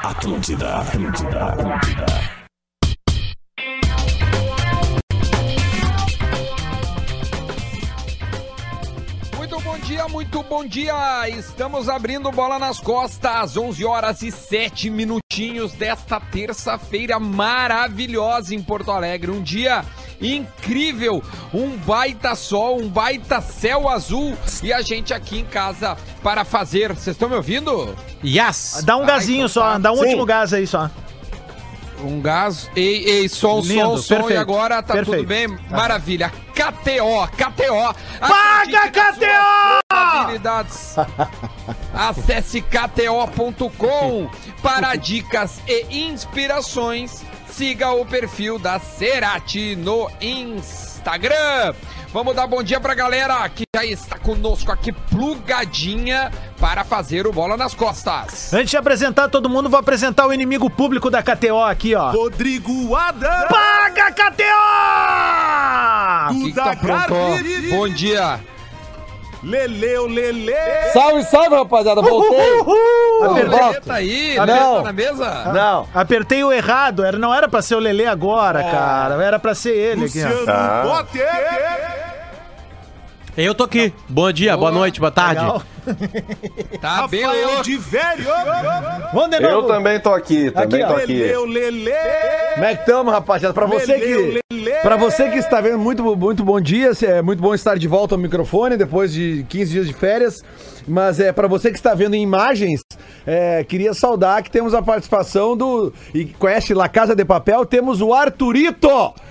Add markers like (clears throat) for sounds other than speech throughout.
Atlântida, Atlântida, Atlântida. Muito bom dia, muito bom dia! Estamos abrindo bola nas costas, 11 horas e 7 minutinhos desta terça-feira maravilhosa em Porto Alegre. Um dia incrível, um baita sol, um baita céu azul e a gente aqui em casa para fazer. Vocês estão me ouvindo? Yes! Dá um Ah, gazinho então só, tá. dá um Sim. último gás aí só. Um gás. Ei, ei, som, Lindo, som, som. E perfeito, agora tá perfeito. tudo bem? Maravilha. KTO, KTO. Paga, KTO! probabilidades. (laughs) Acesse kto.com para dicas e inspirações. Siga o perfil da Cerati no Instagram. Vamos dar bom dia pra galera que já está conosco aqui plugadinha para fazer o bola nas costas. Antes de apresentar todo mundo, vou apresentar o inimigo público da KTO aqui, ó. Rodrigo Adams. Paga, KTO! O que, que tá? Bom dia. Leleu, Lele. Salve, salve, rapaziada. Voltei. O Apertei, Lelê tá aí, né? não. Tá na mesa? Não. apertei o errado, era, não era pra ser o Lelê agora, cara. Era pra ser ele aqui, ó. Luciano Potter. Eu tô aqui. Bom dia, boa noite, boa tarde. Legal. Tá bem Rafael louco. de Velho. Vamos de Eu novo. também tô aqui, também Aqui, ó. tô aqui. Leleu, Lele. Como é que estamos, rapaziada? Pra você que. Pra você que está vendo, muito, muito bom dia. É muito bom estar de volta ao microfone depois de 15 dias de férias. Mas é para você que está vendo em imagens, é, queria saudar que temos a participação do. E conhece La Casa de Papel? Temos o Arthurito!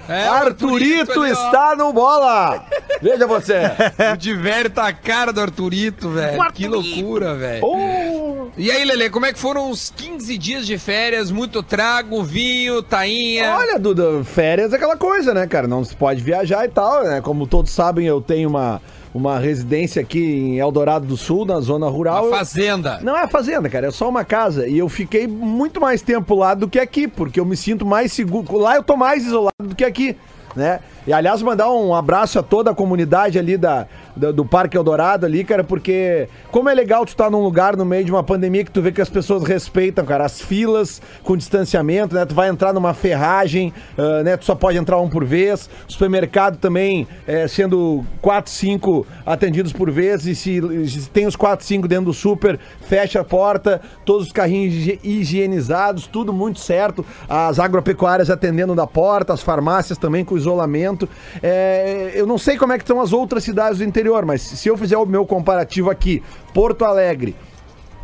É, o Arthurito Arthurito ali, ó. está no bola! Veja você! (laughs) O de velho tá a cara do Arthurito, velho. Que loucura, velho. Oh. E aí, Lele, como é que foram os 15 dias de férias? Muito trago, vinho, tainha. Olha, Duda, férias é aquela coisa, né, cara? Não se pode viajar e tal, né? Como todos sabem, eu tenho uma, uma residência aqui em Eldorado do Sul, na zona rural. Uma fazenda. Não é fazenda, cara, é só uma casa. E eu fiquei muito mais tempo lá do que aqui, porque eu me sinto mais seguro. Lá eu tô mais isolado do que aqui, né? E aliás, mandar um abraço a toda a comunidade ali da, da- do Parque Eldorado ali, cara, porque como é legal tu estar num lugar no meio de uma pandemia que tu vê que as pessoas respeitam, cara, as filas com distanciamento, né? Tu vai entrar numa ferragem, ah, né? Tu só pode entrar um por vez. Supermercado também eh, sendo quatro, cinco atendidos por vez. E se, se tem os quatro, cinco dentro do super, fecha a porta, todos os carrinhos higi- higienizados, tudo muito certo. As agropecuárias atendendo da porta, as farmácias também com isolamento. É, eu não sei como é que estão as outras cidades do interior, mas se eu fizer o meu comparativo aqui, Porto Alegre,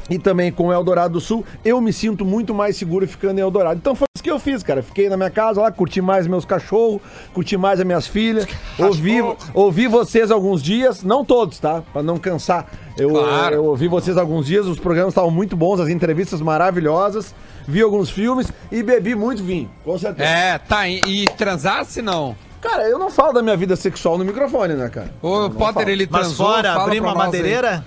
e também com o Eldorado do Sul, eu me sinto muito mais seguro ficando em Eldorado. Então foi isso que eu fiz, cara. Fiquei na minha casa lá, curti mais meus cachorros, curti mais as minhas filhas, ouvi, ouvi vocês alguns dias, não todos, tá? Pra não cansar. Eu, Claro. eu ouvi vocês alguns dias, os programas estavam muito bons, as entrevistas maravilhosas, vi alguns filmes e bebi muito vinho, com certeza. É, tá. E, e transasse não? Cara, eu não falo da minha vida sexual no microfone, né, cara? O Potter, falo. ele Mas transou, fora, uma nós aí. madeireira?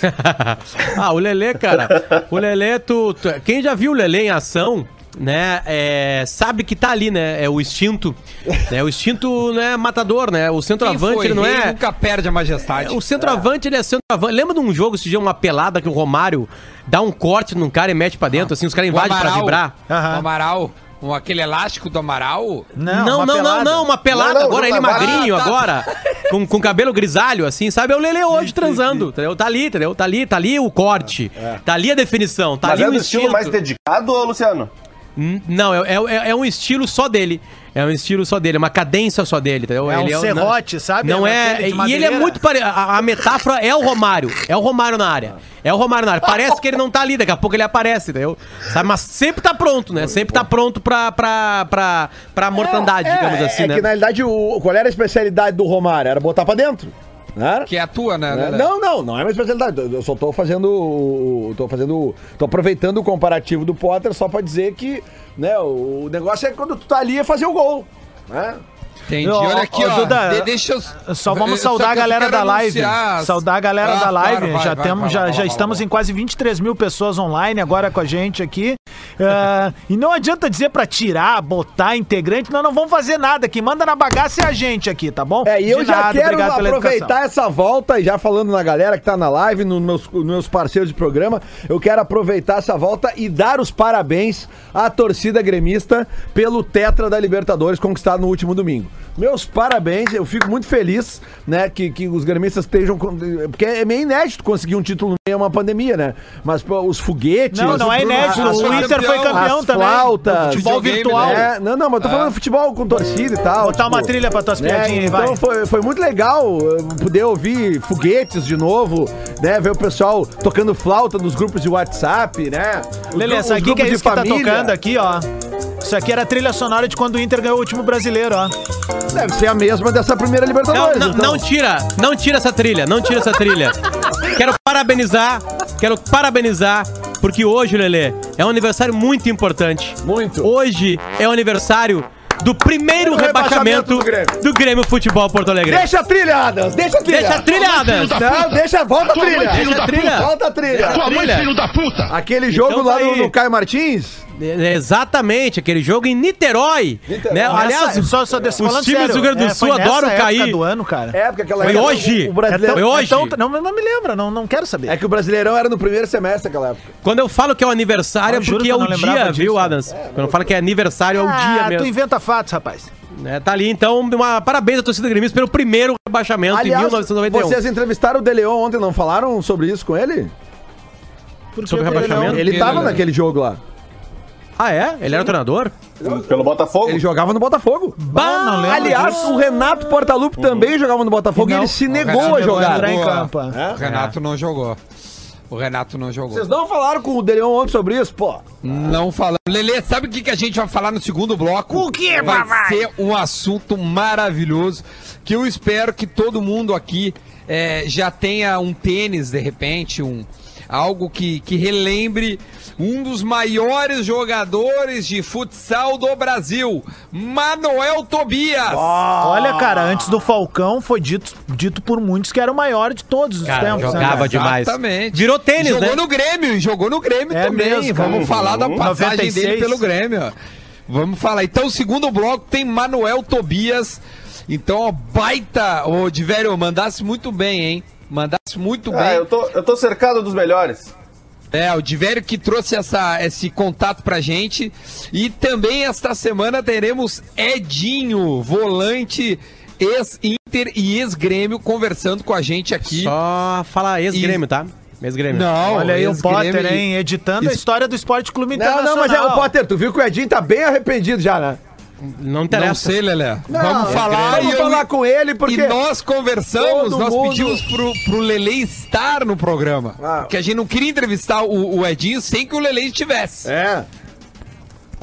(laughs) ah, o Lelê, cara. O Lelê, tu, tu- Quem já viu o Lelê em ação, né? é, sabe que tá ali, né? É o instinto. É o instinto, né? Matador, né? O centroavante, foi? ele não Rei é. nunca perde a majestade. O centroavante, ele é centroavante. Lembra de um jogo esse dia, uma pelada que o Romário dá um corte num cara e mete pra dentro, assim, os caras invadem pra vibrar? Aham. O Amaral. Um- aquele elástico do Amaral. Não, uma não, não, pelada. não, uma pelada Não, não, agora, ele não, magrinho agora, com, com cabelo grisalho, assim, sabe? É o Lele hoje transando, entendeu? Tá ali, entendeu? Tá ali, tá ali o corte, tá ali a definição, tá Mas ali é o estilo mais dedicado, Luciano? Não, é, é, é um estilo só dele. É um estilo só dele, é uma cadência só dele, entendeu? É um Ele serrote, sabe? Não É é. E ele é muito parecido. A, a metáfora é o Romário. É o Romário na área. É o Romário na área. Parece que ele não tá ali, daqui a pouco ele aparece, entendeu? Sabe? Mas sempre tá pronto, né? Sempre tá pronto pra, pra, pra, pra mortandade, digamos assim, é né? que na realidade, o, qual era a especialidade do Romário? Era botar pra dentro. Né? Que é a tua, né? Né? Não, não, não é uma especialidade. Eu só tô fazendo. tô fazendo. tô aproveitando o comparativo do Potter só pra dizer que, né, o negócio é quando tu tá ali é fazer o gol. Né? Entendi. Ô, Olha aqui, ó. Duda, de- deixa eu. Só vamos eu- saudar só a eu galera da live. anunciar Saudar a galera Ah, da live. claro, vai, já vai, temos, vai, já, vai, já vai, estamos vai. em quase 23 mil pessoas online agora com a gente aqui. (laughs) Ah, e não adianta dizer pra tirar, botar integrante, nós não vamos fazer nada. Quem manda na bagaça é a gente aqui, tá bom? É, e eu De já nada, quero aproveitar essa volta, e já falando na galera que tá na live, nos meus, nos meus parceiros de programa, eu quero aproveitar essa volta e dar os parabéns à torcida gremista pelo Tetra da Libertadores conquistado no último domingo. Meus parabéns, eu fico muito feliz, né, que, que os gremistas estejam. com- Porque é meio inédito conseguir um título no meio de uma pandemia, né? Mas pô, os foguetes. Não, não é inédito. As- O Inter foi campeão as também. flautas, Do futebol videogame, virtual. né? É, não, não, mas eu tô falando de futebol com torcida e tal. Botar uma tipo, trilha pra tuas né? piadinhas aí, vai. Então foi, foi muito legal uh, poder ouvir foguetes de novo, né? Ver o pessoal tocando flauta nos grupos de WhatsApp, né? Os Lelê, gru- essa os aqui que é grupos de isso que tá família. tocando aqui, ó. Isso aqui era a trilha sonora de quando o Inter ganhou o último brasileiro, ó. Deve ser a mesma dessa primeira Não, Libertadores. não, então. não tira, não tira essa trilha, não tira essa trilha. Quero parabenizar, quero parabenizar, porque hoje, Lelê, é um aniversário muito importante. Muito. Hoje é o aniversário do primeiro rebaixamento rebaixamento do Grêmio. do Grêmio Futebol Porto Alegre. Deixa a trilha, Adams! Deixa a trilha! Deixa trilhadas! Não, deixa, volta a trilha! Deixa a trilha! Volta a trilha! Deixa a trilha. da puta! Aquele jogo Então lá tá no, aí. no Caio Martins. É, Exatamente, aquele jogo em Niterói. Né? Aliás, Essa- só, só desse- os times sério, do Rio Grande do é, Sul adoram época cair. do ano, cara. É, porque aquela Foi hoje. O, o brasileiro, Foi hoje. Então, não, não me lembra, não, não quero saber. É que o Brasileirão era no primeiro semestre naquela época. quando eu falo que é o aniversário, Ah, é porque que é o dia, disso, viu. Adams? Quando eu falo que é aniversário, é o dia Ah, tu mesmo. inventa fatos, rapaz. É, tá ali, então, uma, parabéns à torcida gremista pelo primeiro rebaixamento em 1991. vocês entrevistaram o De Leon ontem, não falaram sobre isso com ele? Sobre o rebaixamento? Ele Ele, tava né? naquele jogo lá. Ah, é? Ele era o treinador? Pelo Botafogo? Ele jogava no Botafogo. Bah, não lembro Aliás, disso. o Renato Portaluppi também jogava no Botafogo e Não, ele se negou a jogar. é. O Renato não jogou. O Renato não jogou. Vocês não falaram com o De Leon ontem sobre isso? Pô, Não falamos. Lelê, sabe o que, que a gente vai falar no segundo bloco? O quê, Vai papai? ser um assunto maravilhoso que eu espero que todo mundo aqui é, já tenha um tênis, de repente, um algo que, que relembre um dos maiores jogadores de futsal do Brasil, Manuel Tobias. Olha, cara, antes do Falcão foi dito, dito por muitos que era o maior de todos os Cara, tempos. né, jogava cara? demais. Exatamente. Virou tênis, jogou né? no Grêmio, jogou no Grêmio É também. mesmo, cara. Vamos falar da passagem 96. dele pelo Grêmio. ó. Vamos falar. Então, o segundo bloco tem Manuel Tobias. Então, ó, baita. Ô, Diverio, mandasse muito bem, hein? Mandasse muito bem. Ah, eu tô, eu tô cercado dos melhores. É, o Divério que trouxe essa, esse contato pra gente. E também esta semana teremos Edinho, volante ex-Inter e ex-Grêmio, conversando com a gente aqui. Só fala ex-grêmio, tá? Ex-grêmio. Não, Olha aí o Potter, e- hein? Editando a história do Esporte Clube não, Internacional. não, mas é o Potter, tu viu que o Edinho tá bem arrependido já, né? Não Não interessa. sei, Lelé. Não, Vamos falar. Vamos e eu- falar com ele, porque. E nós conversamos, nós mundo- pedimos pro, pro Lele estar no programa. Ah. Porque a gente não queria entrevistar o, o Edinho sem que o Lele estivesse. É.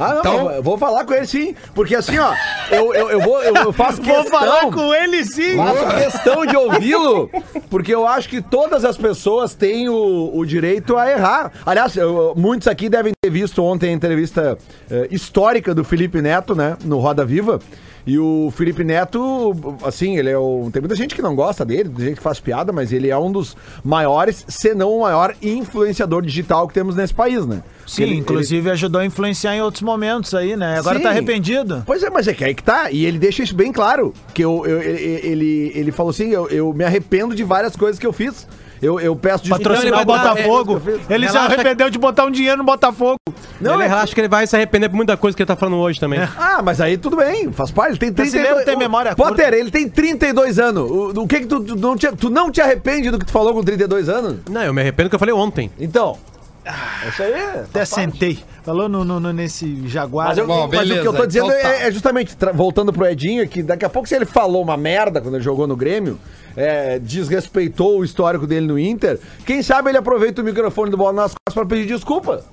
Ah, não, Então- eu vou falar com ele sim. Porque assim, ó, eu, eu, eu vou, eu, eu faço (laughs) Vou questão. falar com ele sim. Faço questão de ouvi-lo, porque eu acho que todas as pessoas têm o, o direito a errar. Aliás, eu- muitos aqui devem ter visto ontem a entrevista eh, histórica do Felipe Neto, né, no Roda Viva. E o Felipe Neto, assim, ele é o. Tem muita gente que não gosta dele, tem gente que faz piada, mas ele é um dos maiores, se não o maior influenciador digital que temos nesse país, né? Sim, Ele- ele- inclusive ajudou a influenciar em outros momentos aí, né? Agora Sim. tá arrependido. Pois é, mas é que aí que tá. E ele deixa isso bem claro. Que eu, eu- ele, ele, ele falou assim: eu, eu me arrependo de várias coisas que eu fiz. Eu, eu peço desculpa. Patrocinar o Então dar- Botafogo. é, Ele se arrependeu de botar um dinheiro no Botafogo. Não, ele é- relaxa que ele vai se arrepender por muita coisa que ele tá falando hoje também. Ah, mas aí tudo bem, faz parte. Ele tem Brasileiro 32 tem memória Potter, curta. ele tem 32 anos. O, o que que tu, tu não te, tu não te arrepende do que tu falou com 32 anos? Não, eu me arrependo que eu falei ontem. Então. Isso aí. Até sentei. Falou no, no- no- nesse Jaguar. Mas, eu- Bom, mas o que eu tô dizendo então tá. é, é justamente, voltando pro Edinho, que daqui a pouco se ele falou uma merda quando ele jogou no Grêmio, é, desrespeitou o histórico dele no Inter, quem sabe ele aproveita o microfone do Bola nas costas pra pedir desculpa.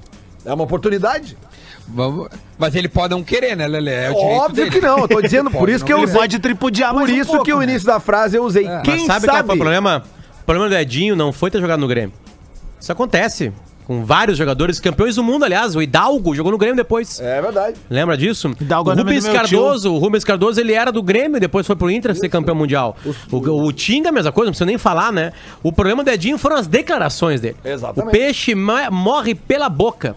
É uma oportunidade. Vamos... Mas ele pode não querer, né, Lele? É Óbvio dele. que não, eu tô dizendo, (laughs) por isso que eu usei. pode tripudiar Por mais um isso pouco, que o né? início da frase eu usei. Quem Mas sabe, sabe? qual foi o problema? O problema do Edinho não foi ter jogado no Grêmio. Isso acontece. Com vários jogadores, campeões do mundo, aliás. O Hidalgo jogou no Grêmio depois. É verdade. Lembra disso? Hidalgo o é o Rubens tio. Cardoso, o Rubens Cardoso, ele era do Grêmio, depois foi pro Inter ser campeão mundial. O, o Tinga, a mesma coisa, não precisa nem falar, né? O problema do Edinho foram as declarações dele. Exatamente. O peixe morre pela boca.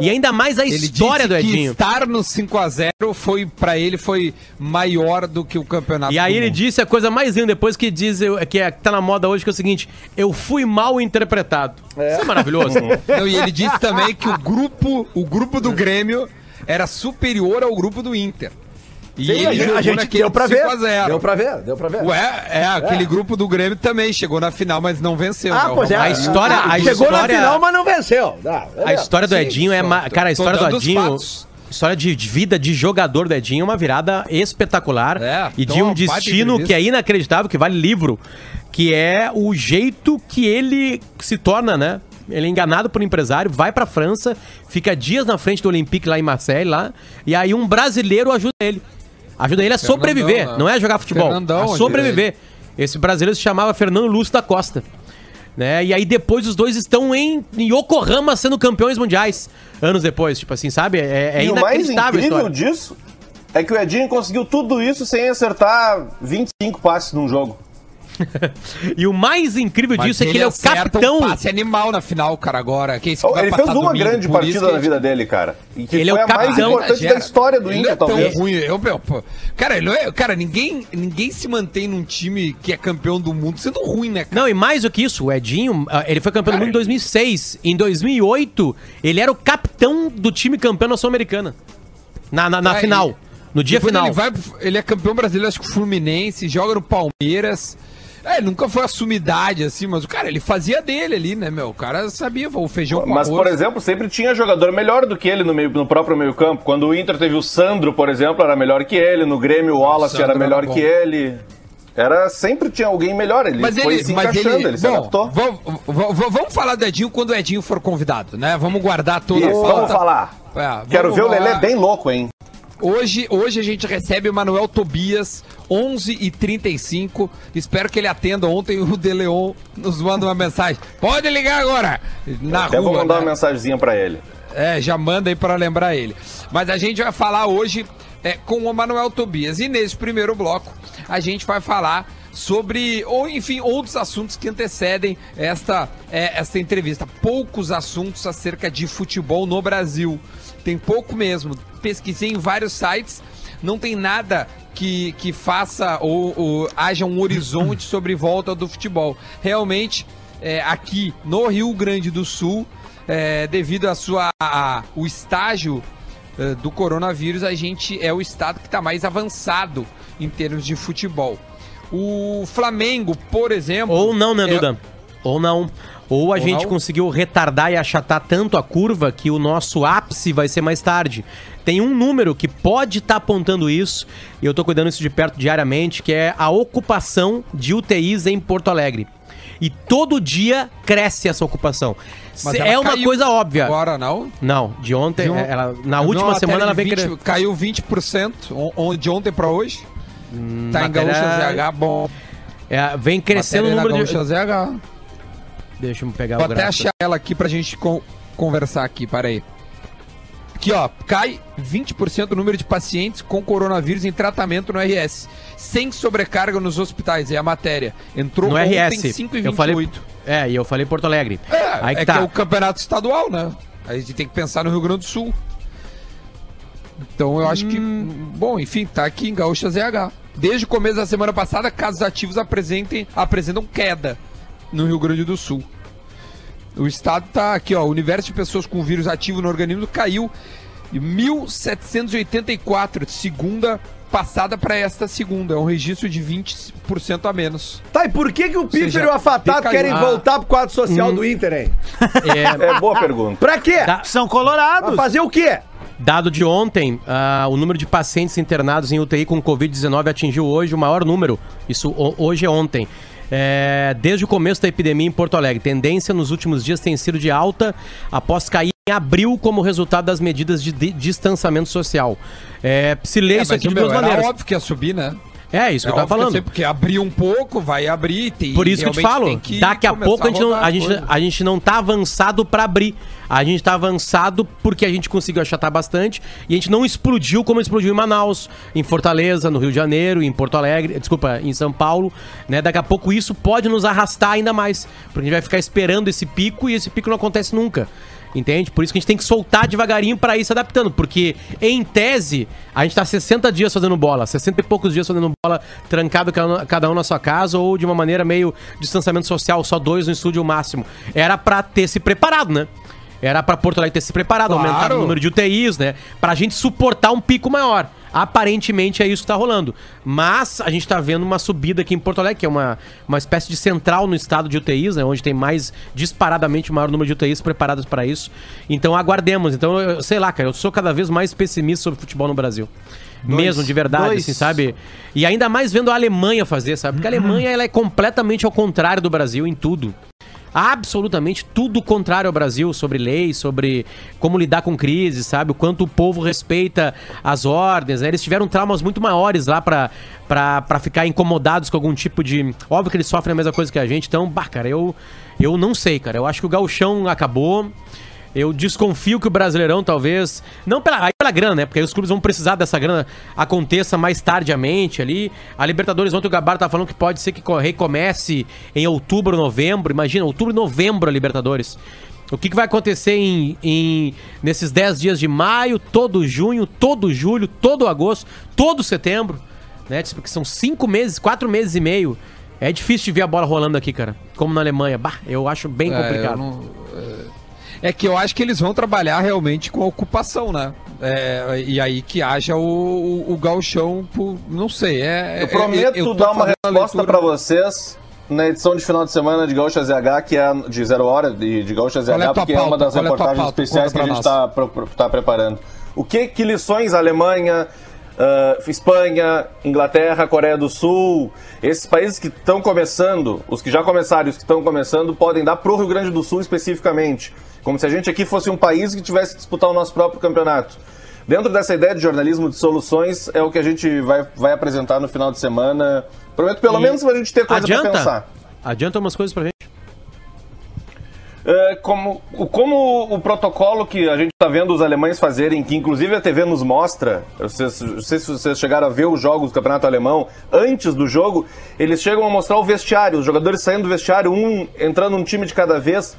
e ainda mais a Ele história disse do que Edinho. estar no 5x0 foi, pra ele, foi maior do que o campeonato E aí ele mundo. disse a coisa mais linda depois que diz que, é, que tá na moda hoje, que é o seguinte: eu fui mal interpretado. Isso é maravilhoso. (laughs) Não, e ele disse também que o grupo, o grupo do Grêmio era superior ao grupo do Inter. E Sim, a gente, a gente naquele deu pra ver. 5 a 0. Deu pra ver, deu pra ver. Ué, é, aquele grupo do Grêmio também chegou na final, mas não venceu. Ah, né, pois é. A história- a Chegou na história- final, mas não venceu. Ah, A história do Sim, Edinho é. ma- Cara, a história do Edinho. História de, de vida de jogador do Edinho é uma virada espetacular. É, e então de um uma baita destino entrevista. que é inacreditável, que vale livro. Que é o jeito que ele se torna, né? Ele é enganado por um empresário, vai pra França, fica dias na frente do Olympique lá em Marseille, lá, e aí um brasileiro ajuda ele. Ajuda ele a Fernandão, sobreviver, né? não é jogar futebol, Fernandão a sobreviver. Esse brasileiro se chamava Fernando Lúcio da Costa. Né? E aí depois os dois estão em, em Yokohama sendo campeões mundiais. Anos depois, tipo assim, sabe? É, é e o mais incrível disso é que o Edinho conseguiu tudo isso sem acertar 25 passes num jogo. E o mais incrível Mas disso é que ele é o capitão. Um passe animal na final, cara, agora. Que é que vai Ele passar fez uma domingo, grande partida que na vida dele, cara. E que Ele é foi o a mais capitão. importante Exagera. da história do Ele Inter, é talvez. ruim. Eu, eu, pô, cara, ele é, cara ninguém, ninguém se mantém num time que é campeão do mundo sendo ruim, né, cara? Não, e mais do que isso, o Edinho, ah, ele foi campeão do mundo em 2006. Em 2008, ele era o capitão do time campeão na Sul-Americana. Na, na, na É, final. No dia Depois final. Ele, vai, ele é campeão brasileiro, acho que Fluminense, joga no Palmeiras. É, nunca foi a sumidade, assim, mas o cara, ele fazia dele ali, né, meu? O cara sabia o feijão com Mas, por exemplo, sempre tinha jogador melhor do que ele no, meio, no próprio meio-campo. Quando o Inter teve o Sandro, por exemplo, era melhor que ele. No Grêmio, o Wallace era melhor era que ele. Era, sempre tinha alguém melhor. Ele Mas foi ele, se mas encaixando, ele, ele, se bom, adaptou. vamos, vamos- falar do Edinho quando o Edinho for convidado, né? Vamos guardar toda Isso, a vamos falar. É, Quero vamos ver o lá. Lelê bem louco, hein? Hoje, hoje a gente recebe o Manuel Tobias, 11h35. Espero que ele atenda. Ontem o De Leon nos manda uma mensagem. Pode ligar agora. Na Até vou rua, mandar né? uma mensagenzinha pra ele. É, já manda aí para lembrar ele. Mas a gente vai falar hoje é, com o Manuel Tobias. E nesse primeiro bloco, a gente vai falar sobre, ou enfim, outros assuntos que antecedem esta, é, esta entrevista. Poucos assuntos acerca de futebol no Brasil. Tem pouco mesmo. Pesquisei em vários sites, não tem nada que, que faça ou, ou haja um horizonte (clears throat) sobre volta do futebol. Realmente, é, aqui no Rio Grande do Sul, é, devido a sua a- o estágio eh, do coronavírus, a gente é o estado que está mais avançado em termos de futebol. O Flamengo, por exemplo. Ou não, né, é- Duda? Ou não. Ou a Ou gente não. conseguiu retardar e achatar tanto a curva que o nosso ápice vai ser mais tarde. Tem um número que pode estar apontando isso, e eu tô cuidando isso de perto diariamente, que é a ocupação de UTIs em Porto Alegre. E todo dia cresce essa ocupação. É uma coisa óbvia. Agora não. Não, de ontem, De on- ela, na última uma semana ela vem de 20, crescendo. Caiu 20% on- on- de ontem para hoje. tá em matéria- Gaúcha ZH, bom. É, vem crescendo o Matéria na número de. Gaúcha ZH. Deixa eu pegar Vou até gráfico. achar ela aqui pra gente con- conversar aqui, peraí. Aqui, ó, cai 20% o número de pacientes com coronavírus em tratamento no RS, sem sobrecarga nos hospitais, é a matéria. Entrou No ontem RS. 5 e Eu falei, 28. é, e eu falei Porto Alegre. É, Aí é que que tá. é o campeonato estadual, né? A gente tem que pensar no Rio Grande do Sul. Então eu acho que, Hum. bom, enfim, tá aqui em Gaúcha ZH. Desde o começo da semana passada, casos ativos apresentem, apresentam queda no Rio Grande do Sul. O estado tá aqui, ó. O universo de pessoas com vírus ativo no organismo caiu em 1.784 de segunda passada para esta segunda. É um registro de 20% a menos. Tá, e por que, que o Pífero seja, e o Afatato decaiu. querem Ah. voltar pro quadro social do Inter, hein? (laughs) É, É boa pergunta. Pra quê? Tá. São Pra colorados. fazer o quê? Dado de ontem, ah, o número de pacientes internados em UTI com Covid-19 atingiu hoje o maior número. Isso ho- hoje é ontem. É, desde o começo da epidemia em Porto Alegre. Tendência nos últimos dias tem sido de alta após cair em abril como resultado das medidas de di- distanciamento social. É, se lê É, isso aqui de meu, duas maneiras. óbvio que ia subir, né? É isso que eu tava falando. sei, porque abrir um pouco, vai abrir. Tem, Por isso que eu te falo, que daqui a pouco a gente, não, a, gente, a gente não tá avançado pra abrir. A gente tá avançado porque a gente conseguiu achatar bastante e a gente não explodiu como explodiu em Manaus, em Fortaleza, no Rio de Janeiro, em Porto Alegre, desculpa, em São Paulo, né? Daqui a pouco isso pode nos arrastar ainda mais, porque a gente vai ficar esperando esse pico e esse pico não acontece nunca. Entende? Por isso que a gente tem que soltar devagarinho pra ir se adaptando. Porque, em tese, a gente tá 60 dias fazendo bola, 60 e poucos dias fazendo bola, trancado cada um- na sua casa, ou de uma maneira meio distanciamento social, só dois no estúdio máximo. Era pra ter se preparado, né? Era pra Porto Alegre ter se preparado, Claro. aumentar o número de UTIs, né? Pra gente suportar um pico maior. Aparentemente é isso que tá rolando. Mas a gente tá vendo uma subida aqui em Porto Alegre, que é uma, uma espécie de central no estado de UTIs, né? Onde tem mais disparadamente o maior número de UTIs preparadas para isso. Então aguardemos. Então, eu, sei lá, cara, eu sou cada vez mais pessimista sobre futebol no Brasil. Mesmo, de verdade, Dois. assim, sabe? E ainda mais vendo a Alemanha fazer, sabe? Porque a (clears throat) Alemanha ela é completamente ao contrário do Brasil em tudo absolutamente tudo contrário ao Brasil sobre leis, sobre como lidar com crises, sabe? O quanto o povo respeita as ordens, né? Eles tiveram traumas muito maiores lá pra, pra ficar incomodados com algum tipo de... Óbvio que eles sofrem a mesma coisa que a gente, então, bah, cara, eu, eu não sei, cara. Eu acho que o gauchão acabou... Eu desconfio que o Brasileirão talvez. Não pela, pela grana, né? Porque aí os clubes vão precisar dessa grana aconteça mais tardiamente ali. A Libertadores, ontem o Gabar tá falando que pode ser que co- recomece em outubro, novembro. Imagina, outubro e novembro a Libertadores. O que, que vai acontecer em, em- nesses 10 dias de maio, todo junho, todo julho, todo agosto, todo setembro? Né? Porque são cinco meses, quatro meses e meio. É difícil de ver a bola rolando aqui, cara. Como na Alemanha. Bah, eu acho bem É, complicado. eu não- é- É que eu acho que eles vão trabalhar realmente com a ocupação, né? É, e aí que haja o, o, o galchão, por, não sei. É, Eu prometo eu dar uma resposta pra vocês na edição de final de semana de Gaúcha ZH, que é de Zero Hora, de, de Gaúcha ZH, é porque é uma pauta? das Qual é reportagens pauta? especiais que a gente está tá preparando. O que, que lições a Alemanha, ah, Espanha, Inglaterra, Coreia do Sul, esses países que estão começando, os que já começaram e os que estão começando, podem dar pro Rio Grande do Sul especificamente? Como se a gente aqui fosse um país que tivesse que disputar o nosso próprio campeonato. Dentro dessa ideia de jornalismo de soluções, é o que a gente vai, vai apresentar no final de semana. Prometo pelo E menos pra gente ter coisa Adianta? pensar. Adianta umas coisas pra gente. É, como, o- como o protocolo que a gente está vendo os alemães fazerem, que inclusive a TV nos mostra, vocês- não sei se vocês chegaram a ver os jogos do Campeonato Alemão, antes do jogo, eles chegam a mostrar o vestiário, os jogadores saindo do vestiário, um entrando um time de cada vez.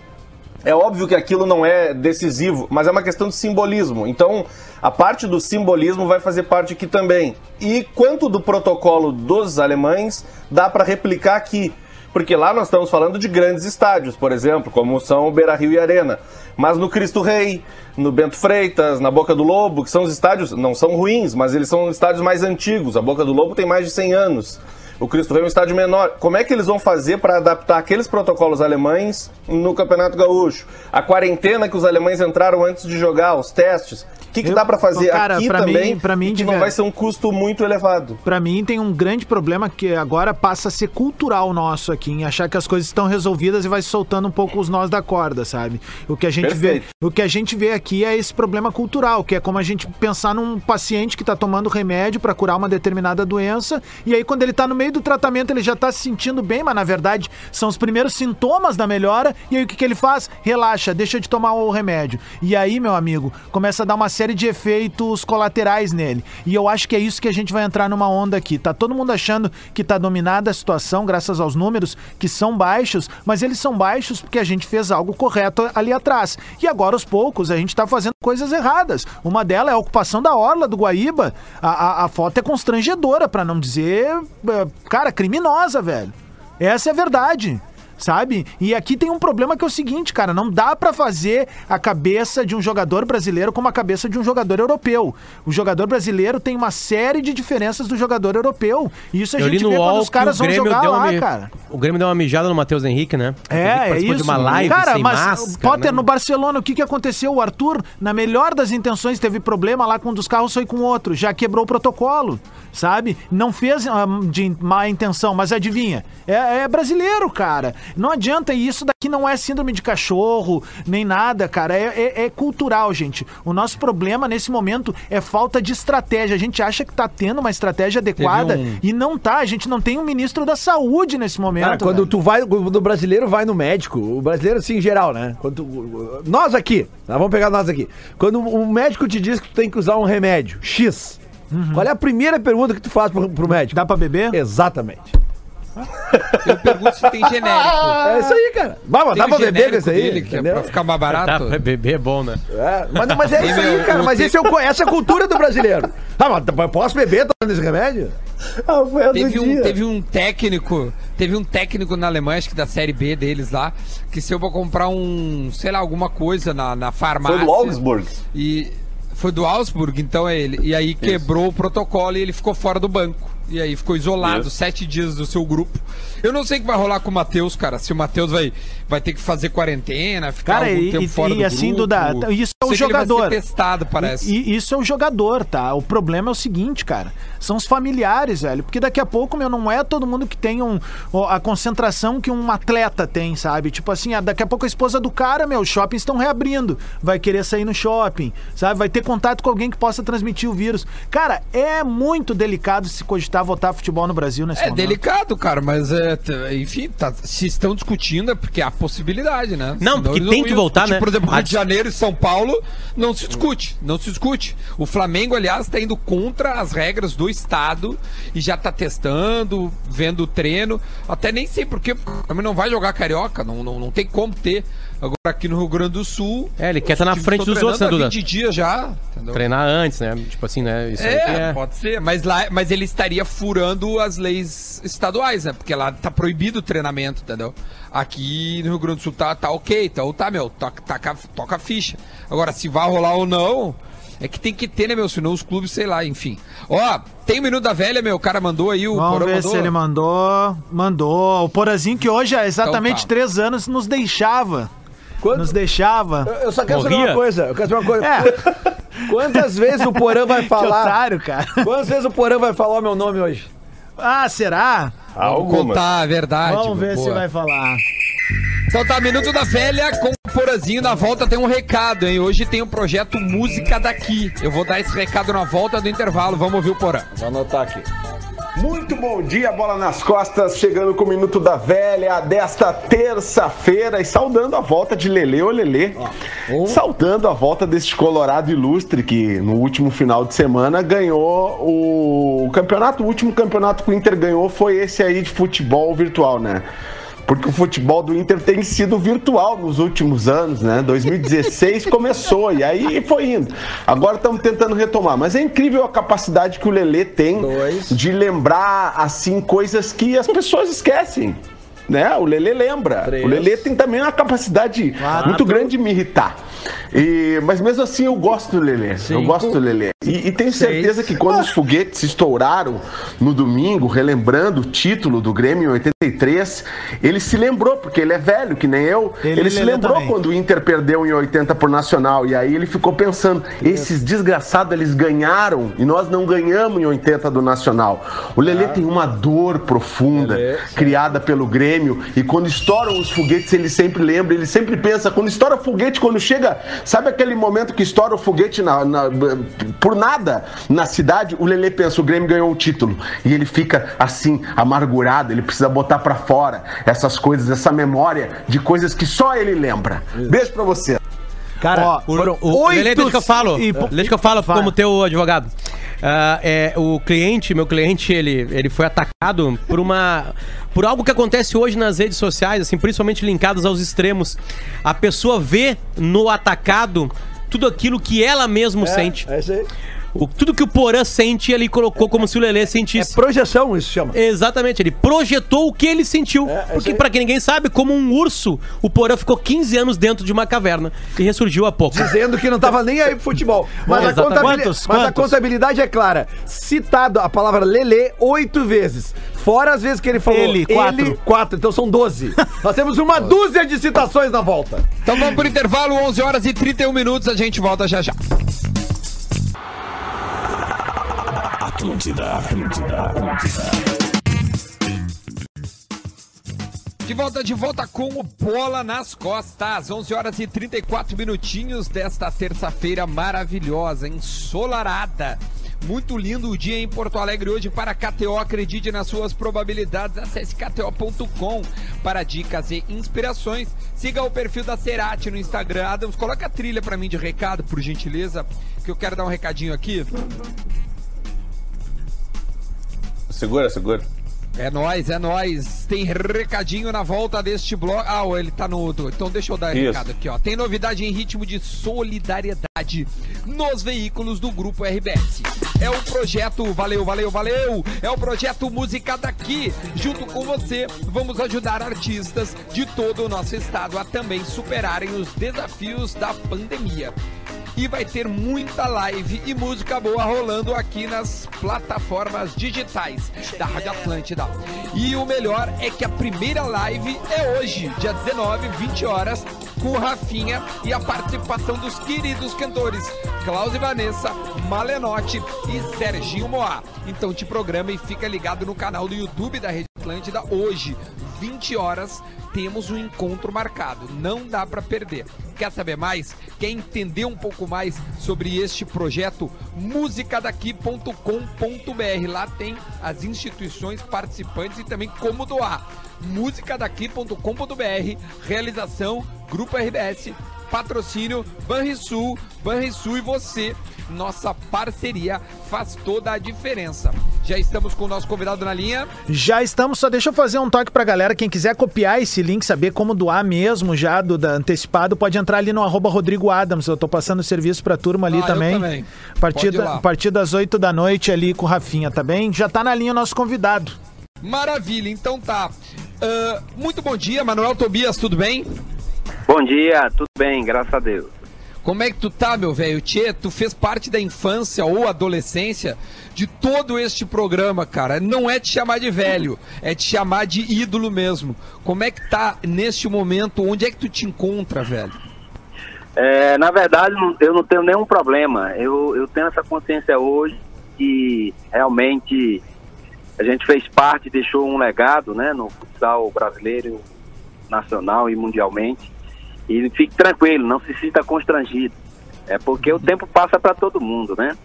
É óbvio que aquilo não é decisivo, mas é uma questão de simbolismo. Então, a parte do simbolismo vai fazer parte aqui também. E quanto do protocolo dos alemães dá para replicar aqui? Porque lá nós estamos falando de grandes estádios, por exemplo, como são o Beira-Rio e Arena. Mas no Cristo Rei, no Bento Freitas, na Boca do Lobo, que são os estádios, não são ruins, mas eles são estádios mais antigos. A Boca do Lobo tem mais de 100 anos. O Cristo Rei é um estádio menor. Como é que eles vão fazer para adaptar aqueles protocolos alemães no Campeonato Gaúcho? A quarentena que os alemães entraram antes de jogar, os testes. O que, que Eu- dá para fazer cara, aqui pra mim- também? pra mim, que não vai ser um custo muito elevado. Pra mim tem um grande problema que agora passa a ser cultural nosso aqui, em achar que as coisas estão resolvidas e vai soltando um pouco os nós da corda, sabe? O que a gente vê, Perfeito. o que a gente vê aqui é esse problema cultural, que é como a gente pensar num paciente que tá tomando remédio pra curar uma determinada doença, e aí quando ele tá no meio do tratamento ele já tá se sentindo bem, mas na verdade são os primeiros sintomas da melhora, e aí o que, que ele faz? Relaxa, deixa de tomar o remédio. E aí, meu amigo, começa a dar uma série de efeitos colaterais nele. E eu acho que é isso que a gente vai entrar numa onda aqui. Tá todo mundo achando que tá dominada a situação graças aos números que são baixos, mas eles são baixos porque a gente fez algo correto ali atrás. E agora, aos poucos, a gente tá fazendo coisas erradas. Uma delas é a ocupação da orla do Guaíba. A, a, a foto é constrangedora, pra não dizer, é, cara, criminosa, velho. Essa é a verdade. Sabe? E aqui tem um problema que é o seguinte, cara, não dá pra fazer a cabeça de um jogador brasileiro como a cabeça de um jogador europeu. O jogador brasileiro tem uma série de diferenças do jogador europeu. E isso a Eu gente vê quando os caras vão jogar lá, cara. O Grêmio deu uma mijada no Matheus Henrique, né? É, é isso. de uma live Cara, sem mas máscara, Potter né? no Barcelona, o que, que aconteceu? O Arthur, na melhor das intenções, teve problema lá com um dos carros, foi com o outro. Já quebrou o protocolo, sabe? Não fez ah, de má intenção, mas adivinha? É, é brasileiro, cara. Não adianta, e isso daqui não é síndrome de cachorro, nem nada, cara. É, é- é cultural, gente. O nosso problema nesse momento é falta de estratégia. A gente acha que tá tendo uma estratégia adequada um- e não tá. A gente não tem um ministro da saúde nesse momento. Cara, quando velho. tu vai, quando o brasileiro vai no médico, o brasileiro assim em geral, né? Quando tu- nós aqui, tá? vamos pegar nós aqui. Quando o médico te diz que tu tem que usar um remédio X, qual é a primeira pergunta que tu faz pro, pro médico? Dá pra beber? Exatamente. Eu pergunto se tem genérico. É isso aí, cara. Tem dá pra beber com isso aí? dele, que é pra ficar mais Tá, barato. pra beber é bom, né? É, mas, mas é isso aí, meu, cara. Mas esse é o, essa é a cultura do brasileiro. Ah, mas eu posso beber tomando esse remédio? Ah, foi a do Teve um, dia. teve um técnico, teve um técnico na Alemanha, acho que da série B deles lá, que se eu vou comprar um, sei lá, alguma coisa na, na farmácia. Foi do Augsburg. E foi do Augsburg, então é ele. E aí quebrou o protocolo e ele ficou fora do banco. E aí ficou isolado Isso. sete dias do seu grupo. Eu não sei o que vai rolar com o Matheus, cara. Se o Matheus vai, vai ter que fazer quarentena, ficar Cara, algum e- tempo e- fora e do assim, grupo. Duda, isso é o Sei que ele vai jogador. ser testado, parece. E, e isso é o jogador, tá? O problema é o seguinte, cara. São os familiares, velho. Porque daqui a pouco, meu, não é todo mundo que tem um, a concentração que um atleta tem, sabe? Tipo assim, ah, daqui a pouco a esposa do cara, meu, os shoppings estão reabrindo. Vai querer sair no shopping, sabe? Vai ter contato com alguém que possa transmitir o vírus. Cara, é muito delicado se cogitar votar futebol no Brasil nesse É momento. delicado, cara, mas é, enfim, tá- se estão discutindo é porque há possibilidade, né? Não, Senão porque tem não que voltar, discutir. né? Por exemplo, Rio de Janeiro e São Paulo não se discute, não se discute. O Flamengo, aliás, está indo contra as regras do Estado e já tá testando, vendo o treino. Até nem sei porque também não vai jogar carioca, não, não, não tem como ter. Agora aqui no Rio Grande do Sul. É, ele quer os tá na frente dos outros, né, Duda? 20 dias já. entendeu? Treinar antes, né? Tipo assim, né? Isso É, é. pode ser, mas lá, mas ele estaria furando as leis estaduais, né? Porque lá tá proibido o treinamento, entendeu? Aqui no Rio Grande do Sul tá, tá ok, então tá, meu, toca, toca, toca a ficha. Agora, se vai rolar ou não, é que tem que ter, né, meu? Senão os clubes, sei lá, enfim. Ó, tem o Minuto da Velha, meu, o cara mandou aí, o Vamos Porã ver mandou. se ele mandou. Mandou. O Porazinho que hoje há exatamente Então tá. três anos nos deixava. Quando- Nos deixava. Eu- Eu só quero saber Morria? uma coisa. Eu quero saber uma coisa. É, (laughs) Quantas vezes o Porã vai (laughs) que falar? otário, cara. Quantas vezes o Porã vai falar o meu nome hoje? Ah, será? Vamos Algumas. contar a verdade. Vamos ver boa. se vai falar. Então tá, Minuto da Velha com o Porazinho. Na volta tem um recado, hein? Hoje tem o projeto Música Daqui. Eu vou dar esse recado na volta do intervalo. Vamos ouvir o Porã. Vou anotar aqui. Muito bom dia, bola nas costas, chegando com o Minuto da Velha desta terça-feira e saudando a volta de Lele ou Lelê. Saudando a volta deste Colorado ilustre que no último final de semana ganhou o, o campeonato. O último campeonato que o Inter ganhou foi esse aí de futebol virtual, né? Porque o futebol do Inter tem sido virtual nos últimos anos, né? 2016 (laughs) começou e aí foi indo. Agora estamos tentando retomar. Mas é incrível a capacidade que o Lelê tem Dois. de lembrar, assim, coisas que as pessoas esquecem. Né? O Lelê lembra. Três. O Lelê tem também uma capacidade muito grande de me irritar. E- mas mesmo assim eu gosto do Lelê. Eu gosto do Lelê. E, e tenho certeza que quando os foguetes estouraram no domingo, relembrando o título do Grêmio em 83, ele se lembrou, porque ele é velho, que nem eu. Ele Ele, se Lelê lembrou também. quando o Inter perdeu em 80 por Nacional. E aí ele ficou pensando: esses desgraçados eles ganharam e nós não ganhamos em 80 do Nacional. O Lelê tem uma dor profunda Lelê, criada pelo Grêmio. E quando estouram os foguetes, ele sempre lembra, ele sempre pensa. Quando estoura foguete, quando chega, sabe aquele momento que estoura o foguete na- na- por nada na cidade? O Lelê pensa: o Grêmio ganhou o título. E ele fica assim, amargurado. Ele precisa botar pra fora essas coisas, essa memória de coisas que só ele lembra. Beijo pra você. Cara, Ó, foram O, o, Lelê, deixa que eu falo. e- Deixa que eu falo como teu advogado. Ah, é, o cliente, meu cliente, ele, ele foi atacado por uma. Por algo que acontece hoje nas redes sociais, assim, principalmente linkadas aos extremos. A pessoa vê no atacado tudo aquilo que ela mesmo sente. É isso aí. O, tudo que o Porã sente, ele colocou como se o Lelê É sentisse. projeção, isso chama. Exatamente, ele projetou o que ele sentiu. É, é Porque, pra quem ninguém sabe, como um urso, o Porã ficou 15 anos dentro de uma caverna e ressurgiu há pouco. Dizendo que não tava nem aí pro futebol. Mas, a, Exatamente. contabili- Quantos? mas a Quantos? contabilidade é clara. Citado a palavra Lelê oito vezes. Fora as vezes que ele falou Ele, quatro. quatro. Então são doze. Nós temos uma dúzia de citações na volta. Então vamos pro intervalo, 11 horas e 31 minutos. A gente volta já já. Atlântida, Atlântida, Atlântida. De volta, de volta com o Bola nas Costas. 11 horas e 34 minutinhos desta terça-feira maravilhosa, ensolarada. Muito lindo o dia em Porto Alegre hoje para KTO. Acredite nas suas probabilidades. Acesse kto.com para dicas e inspirações. Siga o perfil da Cerati no Instagram. Adams, coloca a trilha para mim de recado, por gentileza, que eu quero dar um recadinho aqui. Segura, segura. É nóis, é nóis. Tem recadinho na volta deste bloco. Ah, ele tá no outro. Então deixa eu dar Isso. recado aqui, ó. Tem novidade em ritmo de solidariedade nos veículos do Grupo RBS. É o projeto, valeu, valeu, valeu! É o projeto Música Daqui. Junto com você, vamos ajudar artistas de todo o nosso estado a também superarem os desafios da pandemia e vai ter muita live e música boa rolando aqui nas plataformas digitais da Rádio Atlântida. E o melhor é que a primeira live é hoje, dia 19, 20 horas, com Rafinha e a participação dos queridos cantores Klaus e Vanessa, Malenotti e Serginho Moá. Então te programa e fica ligado no canal do YouTube da Rede Atlântida hoje, 20 horas, temos um encontro marcado. Não dá para perder. Quer saber mais? Quer entender um pouco mais sobre este projeto? musicadaqui.com.br. Lá tem as instituições participantes e também como doar. musicadaqui.com.br. Realização Grupo RBS. Patrocínio Banrisul, Banrisul e você. Nossa parceria faz toda a diferença. Já estamos com o nosso convidado na linha. Já estamos, só deixa eu fazer um toque pra galera. Quem quiser copiar esse link, saber como doar mesmo já do da antecipado, pode entrar ali no arroba Rodrigo Adams. Eu tô passando o serviço pra turma ali Ah, eu também. também. A partir, Pode ir da- lá. a partir das 8 da noite ali com o Rafinha, tá bem? Já tá na linha o nosso convidado. Maravilha, então tá. Ah, muito bom dia, Manuel Tobias, tudo bem? Bom dia, tudo bem, graças a Deus. Como é que tu tá, meu velho? Tchê, tu fez parte da infância ou adolescência de todo este programa, cara. Não é te chamar de velho, é te chamar de ídolo mesmo. Como é que tá neste momento? Onde é que tu te encontra, velho? É, na verdade, eu não tenho nenhum problema. Eu, eu tenho essa consciência hoje que realmente a gente fez parte, deixou um legado né, no futsal brasileiro, nacional e mundialmente. E fique tranquilo, não se sinta constrangido. É porque o tempo passa para todo mundo, né?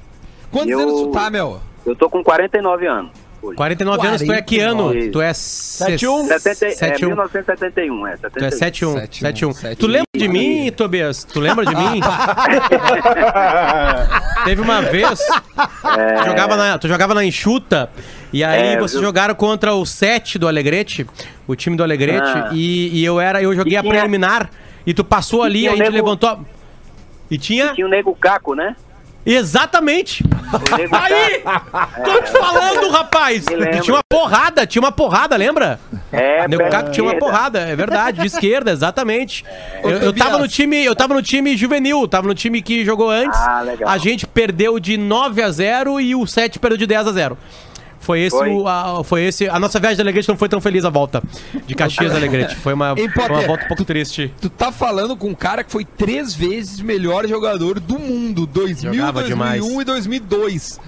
Quantos Eu- anos tu tá, meu? Eu tô com 49 anos. Hoje. 49 anos, tu é que ano? 49. Tu é 71? 70, é, 71. 1971, é. Tu é 71. 71. 71. 71. Tu lembra de mim, Tobias? Tu lembra de mim? (laughs) Teve uma vez, tu, jogava na, tu jogava na enxuta, e aí É, vocês eu- jogaram contra o 7 do Alegrete, o time do Alegrete, Ah. e, e eu era, eu joguei E a preliminar, e tu passou ali, tinha a gente nego- levantou. a- E tinha. Tinha o Nego Caco, né? Exatamente! Aí! Tô te falando, rapaz! E tinha uma porrada, tinha uma porrada, lembra? É, Nego Caco tinha uma porrada, é verdade, de esquerda, exatamente. Eu, eu tava no time, eu tava no time juvenil, tava no time que jogou antes. Ah, legal. A gente perdeu de 9 a 0 e o 7 perdeu de 10 a 0. Foi esse, Foi? O, a, foi esse. A nossa viagem de Alegrete não foi tão feliz a volta de Caxias a Alegrete. Foi uma, (laughs) foi uma Potter? volta um pouco triste. Tu tá falando com um cara que foi três vezes melhor jogador do mundo, 2000, Jogava 2001 demais. e 2002.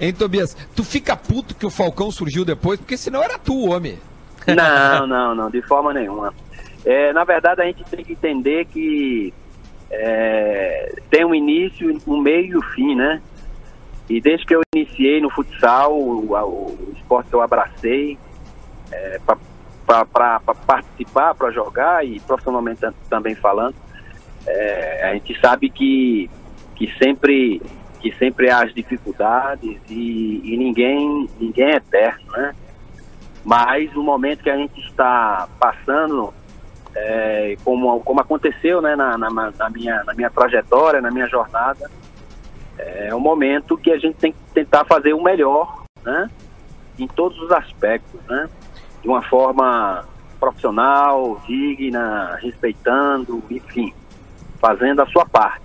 Hein, Tobias? Tu fica puto que o Falcão surgiu depois, porque senão era tu, homem. Não, não, não, de forma nenhuma. É, na verdade, a gente tem que entender que é, tem um início, um meio e um fim, né? E desde que eu iniciei no futsal, o, o esporte eu abracei é, para participar, para jogar e profissionalmente tam- também falando, é, a gente sabe que, que sempre que sempre há as dificuldades e, e ninguém ninguém é eterno, né? Mas o momento que a gente está passando, é, como, como aconteceu né, na, na, na minha, na minha trajetória, na minha jornada, é um momento que a gente tem que tentar fazer o melhor, né? Em todos os aspectos, né? De uma forma profissional, digna, respeitando, enfim, fazendo a sua parte.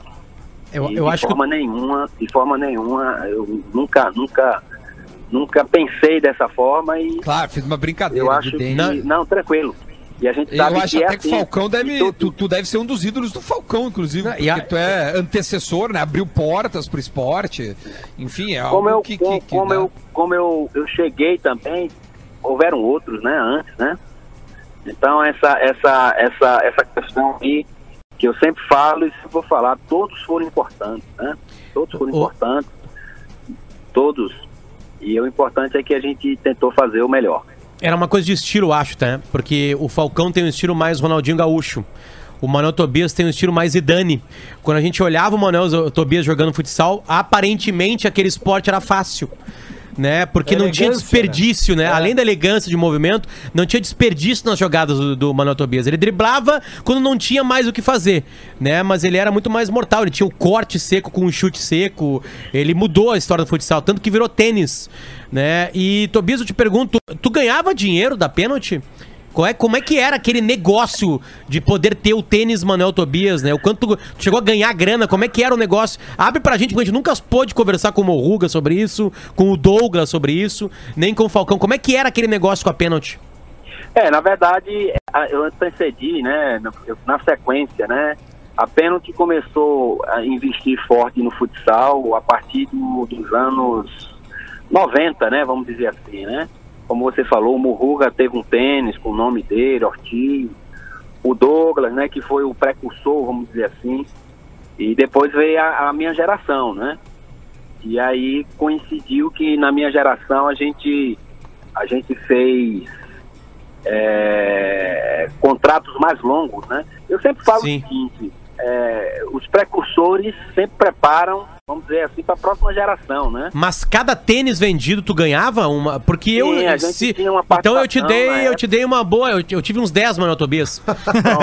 Eu, eu de acho que. forma nenhuma, de forma nenhuma, eu nunca, nunca, nunca pensei dessa forma e Claro, fiz uma brincadeira. eu acho que evidente. não, tranquilo. E a gente Eu sabe acho que até é que o assim. Falcão deve. Tu- Tu, deve ser um dos ídolos do Falcão, inclusive. Não, e porque a- tu é antecessor, né? Abriu portas pro esporte. Enfim, é como algo eu, que. como, que, que como dá- eu, como eu, eu cheguei também, houveram outros, né, antes, né? Então essa essa essa essa questão aí que eu sempre falo e sempre vou falar, todos foram importantes, né? Todos foram O- importantes, todos. E o importante é que a gente tentou fazer o melhor. Era uma coisa de estilo, acho, tá? Porque o Falcão tem um estilo mais Ronaldinho Gaúcho. O Manuel Tobias tem um estilo mais Zidane. Quando a gente olhava o Manuel Tobias jogando futsal, aparentemente aquele esporte era fácil. Né? Porque não tinha desperdício, né? Além da elegância de movimento, não tinha desperdício nas jogadas do, do Manuel Tobias. Ele driblava quando não tinha mais o que fazer, né? Mas ele era muito mais mortal. Ele tinha o corte seco com o chute seco. Ele mudou a história do futsal, tanto que virou tênis, né? E Tobias, eu te pergunto, tu ganhava dinheiro da pênalti? Qual é, como é que era aquele negócio de poder ter o tênis Manuel Tobias, né? O quanto tu, chegou a ganhar grana, como é que era o negócio? Abre pra gente, porque a gente nunca pôde conversar com o Morruga sobre isso, com o Douglas sobre isso, nem com o Falcão. Como é que era aquele negócio com a pênalti? É, na verdade, eu antecedi, né, na sequência, né, a Pênalti começou a investir forte no futsal a partir do- dos anos 90, né, vamos dizer assim, né. Como você falou, o Murruga teve um tênis com o nome dele, Ortiz, o Douglas, né, que foi o precursor, vamos dizer assim, e depois veio a, a minha geração, né. E aí coincidiu que na minha geração a gente a gente fez é, contratos mais longos, né? Eu sempre falo Sim. o seguinte: é, os precursores sempre preparam, vamos dizer assim, para a próxima geração, né? Mas cada tênis vendido tu ganhava uma, porque eu Sim, a gente se- tinha uma então eu te dei, eu te dei uma boa, eu, eu tive uns 10 Manuel Tobias. (laughs) Então,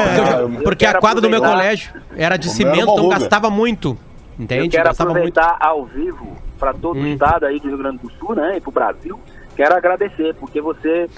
eu porque a quadra do meu colégio era de cimento, então gastava muito. Eu Entende? quero Gastava muito. aproveitar ao vivo para todo Hum. o estado aí do Rio Grande do Sul, né, e para o Brasil. Quero agradecer porque você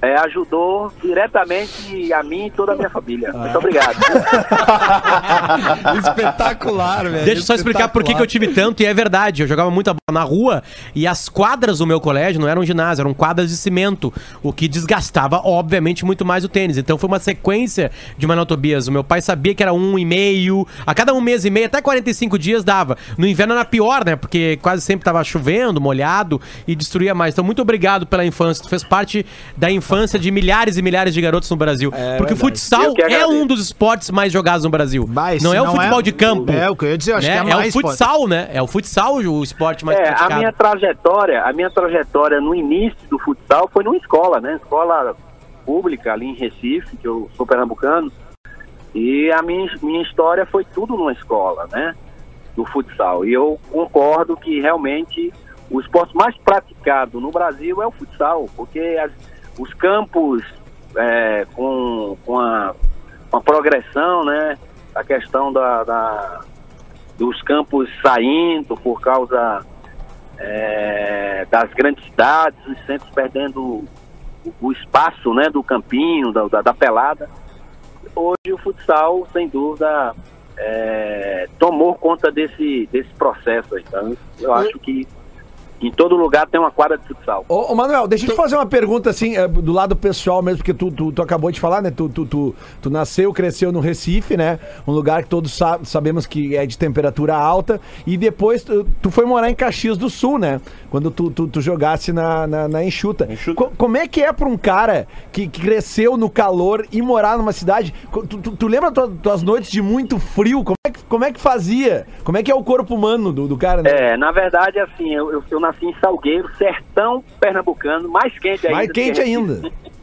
é, ajudou diretamente a mim e toda a minha família. Ah. Muito obrigado. (laughs) Espetacular, velho. Deixa eu só explicar por que que eu tive tanto, e é verdade, eu jogava muita bola na rua, e as quadras do meu colégio não eram ginásio, eram quadras de cimento, o que desgastava, obviamente, muito mais o tênis. Então foi uma sequência de Manuel Tobias. O meu pai sabia que era um e meio, a cada um mês e meio, até 45 dias dava. No inverno era pior, né? Porque quase sempre tava chovendo, molhado, e destruía mais. Então, muito obrigado pela infância. Tu fez parte da infância de milhares e milhares de garotos no Brasil. Porque o futsal é um dos esportes mais jogados no Brasil. Vai, não é o futebol é- de campo. É, o que eu ia dizer, acho né? que é É, mais. o futsal, né? É o futsal o esporte mais É, a praticado. minha trajetória, a minha trajetória no início do futsal foi numa escola, né? Escola pública ali em Recife, que eu sou pernambucano. E a minha, minha história foi tudo numa escola, né? Do futsal. E eu concordo que realmente o esporte mais praticado no Brasil é o futsal, porque as- os campos é, com, com, a, com a progressão, né? A questão da- da, dos campos saindo por causa é, das grandes cidades, os centros perdendo o, o espaço né, do campinho, da, da, da pelada. Hoje o futsal, sem dúvida, é, tomou conta desse, desse processo. Então, eu acho que em todo lugar tem uma quadra de futsal. Ô, ô, Manuel, deixa eu te fazer uma pergunta assim, é, do lado pessoal mesmo, porque tu, tu, tu acabou de falar, né? Tu, tu, tu, tu nasceu, cresceu no Recife, né? Um lugar que todos sa- sabemos que é de temperatura alta. E depois tu, tu foi morar em Caxias do Sul, né? Quando tu, tu, tu jogasse na, na, na Enxuta. Enxuta. Co- como é que é pra um cara que, que cresceu no calor e morar numa cidade? Tu, tu, tu lembra tua- tuas noites de muito frio? Como é, que, como é que fazia? Como é que é o corpo humano do, do cara, né? É, na verdade, assim, eu, eu, eu nasci em Salgueiro, sertão pernambucano, mais quente ainda. Mais que quente Recife. ainda. (laughs)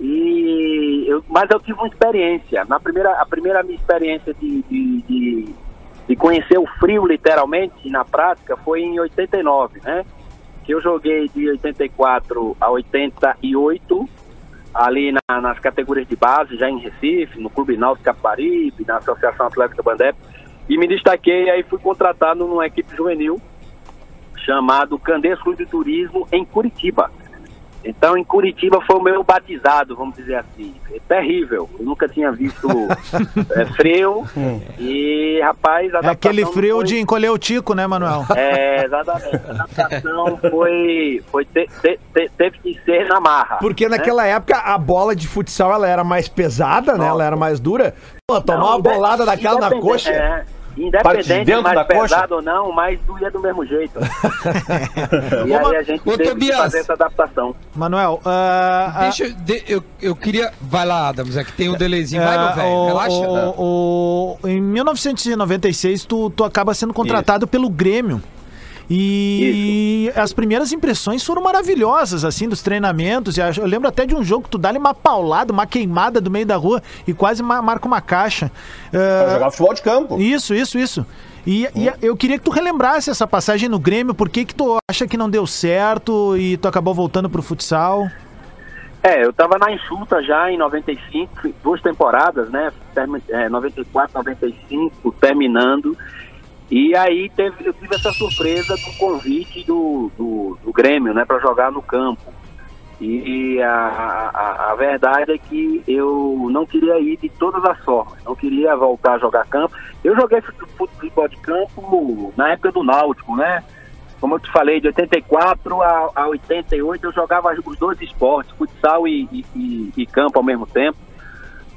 E eu, mas eu tive uma experiência. Na primeira, a primeira minha experiência de, de, de, de conhecer o frio, literalmente, na prática, foi em 89, né? Que eu joguei de 84 a 88, ali na- nas categorias de base, já em Recife, no Clube Náutico Caparibe, na Associação Atlética Bandep, e me destaquei, aí fui contratado numa equipe juvenil chamado Candeias Clube de Turismo em Curitiba. Então, em Curitiba foi o meu batizado, vamos dizer assim. É terrível. Eu nunca tinha visto (laughs) é, frio. E, rapaz, a É aquele frio foi- de encolher o tico, né, Manuel? (laughs) É, exatamente. A adaptação foi... foi te- te- te- teve que ser na marra. Porque né? naquela época a bola de futsal ela era mais pesada, né? Ela era mais dura. Pô, tomar Não, uma bolada daquela na coxa. é, De Independente dentro mais da coxa? pesado ou não, mas doía do mesmo jeito. (laughs) e aí a gente Ô, teve que fazer essa adaptação. Manuel, ah, ah, Deixa eu, de- eu, eu queria. Vai lá, Adams, é que tem um delayzinho. Vai, É, meu velho, o- relaxa. o- o- em 1996, tu, tu acaba sendo contratado pelo Grêmio. E as primeiras impressões foram maravilhosas, assim, dos treinamentos. E Eu lembro até de um jogo que tu dá-lhe uma paulada, uma queimada do meio da rua e quase ma- marca uma caixa. Pra Ah, jogar futebol de campo. isso, isso, isso. E, e eu queria que tu relembrasse essa passagem no Grêmio, por que que tu acha que não deu certo e tu acabou voltando pro futsal? É, eu tava na enxuta já em 95, duas temporadas, né? Termi- é, 94, 95, terminando. E aí teve, eu tive essa surpresa do convite do, do, do Grêmio, né, para jogar no campo. E a, a, a verdade é que eu não queria ir de todas as formas, não queria voltar a jogar campo. Eu joguei fut- futebol de campo na época do Náutico, né? Como eu te falei, de 84 a, a 88 eu jogava os dois esportes, futsal e, e, e- e campo ao mesmo tempo.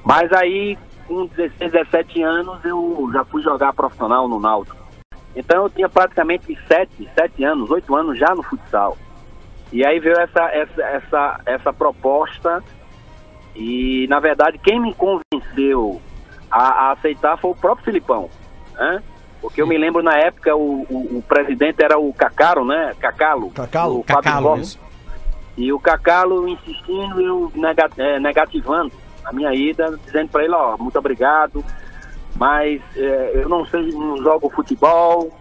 Mas aí, com 16, 17 anos, eu já fui jogar profissional no Náutico. Então eu tinha praticamente 7, 7 anos, 8 anos já no futsal. E aí veio essa, essa, essa, essa proposta e, na verdade, quem me convenceu a, a aceitar foi o próprio Filipão, né? Porque eu me lembro na época o, o, o presidente era o Cacaro, né? Cacalo. Cacalo. o Fábio Cacalo, Gomes. isso. E o Cacalo insistindo e eu eh, negativando a minha ida, dizendo para ele, ó, muito obrigado, mas eh, eu não sei, não jogo futebol,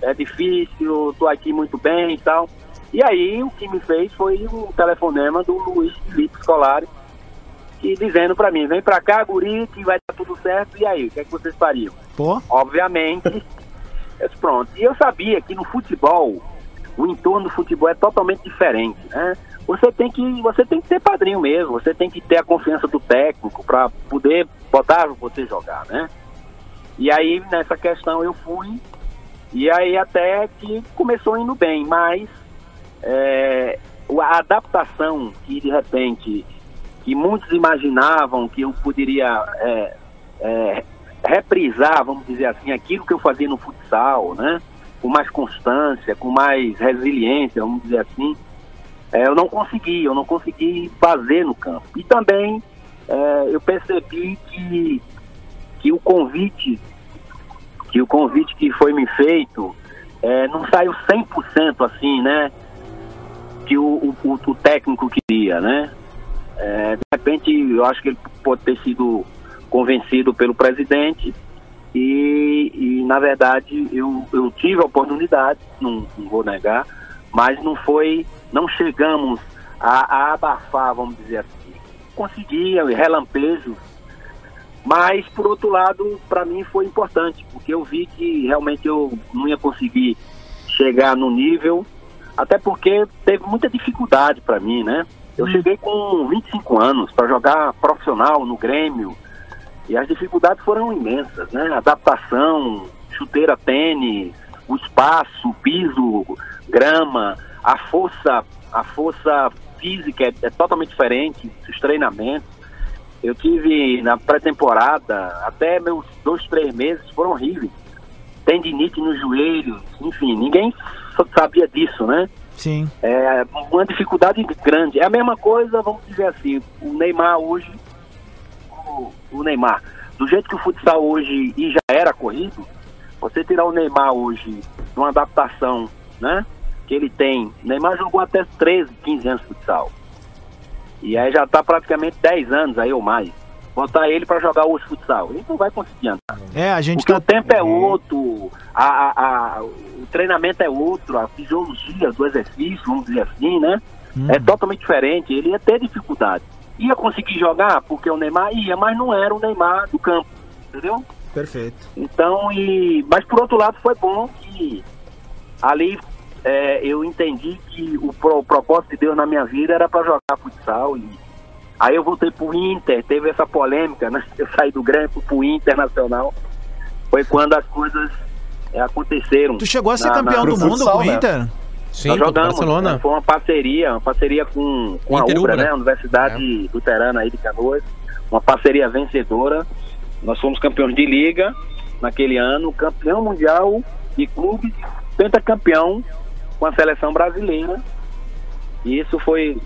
é difícil, tô aqui muito bem e tal. E aí o que me fez foi um telefonema do Luiz Felipe Scolari, e dizendo para mim, vem para cá, guri, que vai dar tudo certo, e aí, o que é que vocês fariam? Pô, obviamente. (laughs) eu disse, pronto. E eu sabia que no futebol, o entorno do futebol é totalmente diferente, né? Você tem que, você tem que ser padrinho mesmo, você tem que ter a confiança do técnico para poder botar você jogar, né? E aí nessa questão eu fui e aí até que começou indo bem, mas é, a adaptação que de repente que muitos imaginavam que eu poderia é, é, reprisar, vamos dizer assim, aquilo que eu fazia no futsal, né? Com mais constância, com mais resiliência, vamos dizer assim. É, eu não consegui, eu não consegui fazer no campo. E também é, eu percebi que, que o convite, que o convite que foi me feito é, não saiu 100% assim, né? Que o, o, o- técnico queria, né? É, de repente, eu acho que ele pode ter sido convencido pelo presidente e, e, na verdade, eu, eu tive a oportunidade, não, não vou negar, mas não foi, não chegamos a, a abafar, vamos dizer assim. Conseguia, relampejos, mas, por outro lado, para mim foi importante, porque eu vi que realmente eu não ia conseguir chegar no nível, até porque teve muita dificuldade para mim, né? Eu cheguei com 25 anos para jogar profissional no Grêmio e as dificuldades foram imensas, né? Adaptação, chuteira, tênis, o espaço, o piso, grama, a força, a força física é, é totalmente diferente, os treinamentos. Eu tive na pré-temporada, até meus dois, três meses foram horríveis. Tendinite nos joelhos, enfim, ninguém sabia disso, né? sim. É uma dificuldade grande. É a mesma coisa, vamos dizer assim, o Neymar hoje, o, Neymar, do jeito que o futsal hoje e já era corrido, você tirar o Neymar hoje numa adaptação, né? Que ele tem. O Neymar jogou até 13, 15 anos de futsal. E aí já tá praticamente 10 anos aí ou mais. Botar ele para jogar hoje futsal, ele não vai conseguir andar. É, a gente Porque tá. o tempo é outro, a, a- a- o treinamento é outro, a fisiologia do exercício, vamos dizer assim, né? É totalmente diferente. Ele ia ter dificuldade. Ia conseguir jogar porque o Neymar ia, mas não era o Neymar do campo, entendeu? Perfeito. Então, e, mas por outro lado foi bom que ali é, eu entendi que o, pro- o propósito de Deus na minha vida era para jogar futsal e aí eu voltei pro Inter, teve essa polêmica, né? (laughs) Eu saí do Grêmio pro Internacional. Foi quando as coisas é, aconteceram. Tu chegou a ser na- campeão na- do mundo futsal, com o né? Sim, nós jogamos, Barcelona. né? foi uma parceria, uma parceria com, com a Ubra, né? Universidade Luterana aí de Canoas, uma parceria vencedora. Nós fomos campeões de liga naquele ano, campeão mundial de clubes, pentacampeão com a seleção brasileira. E isso foi,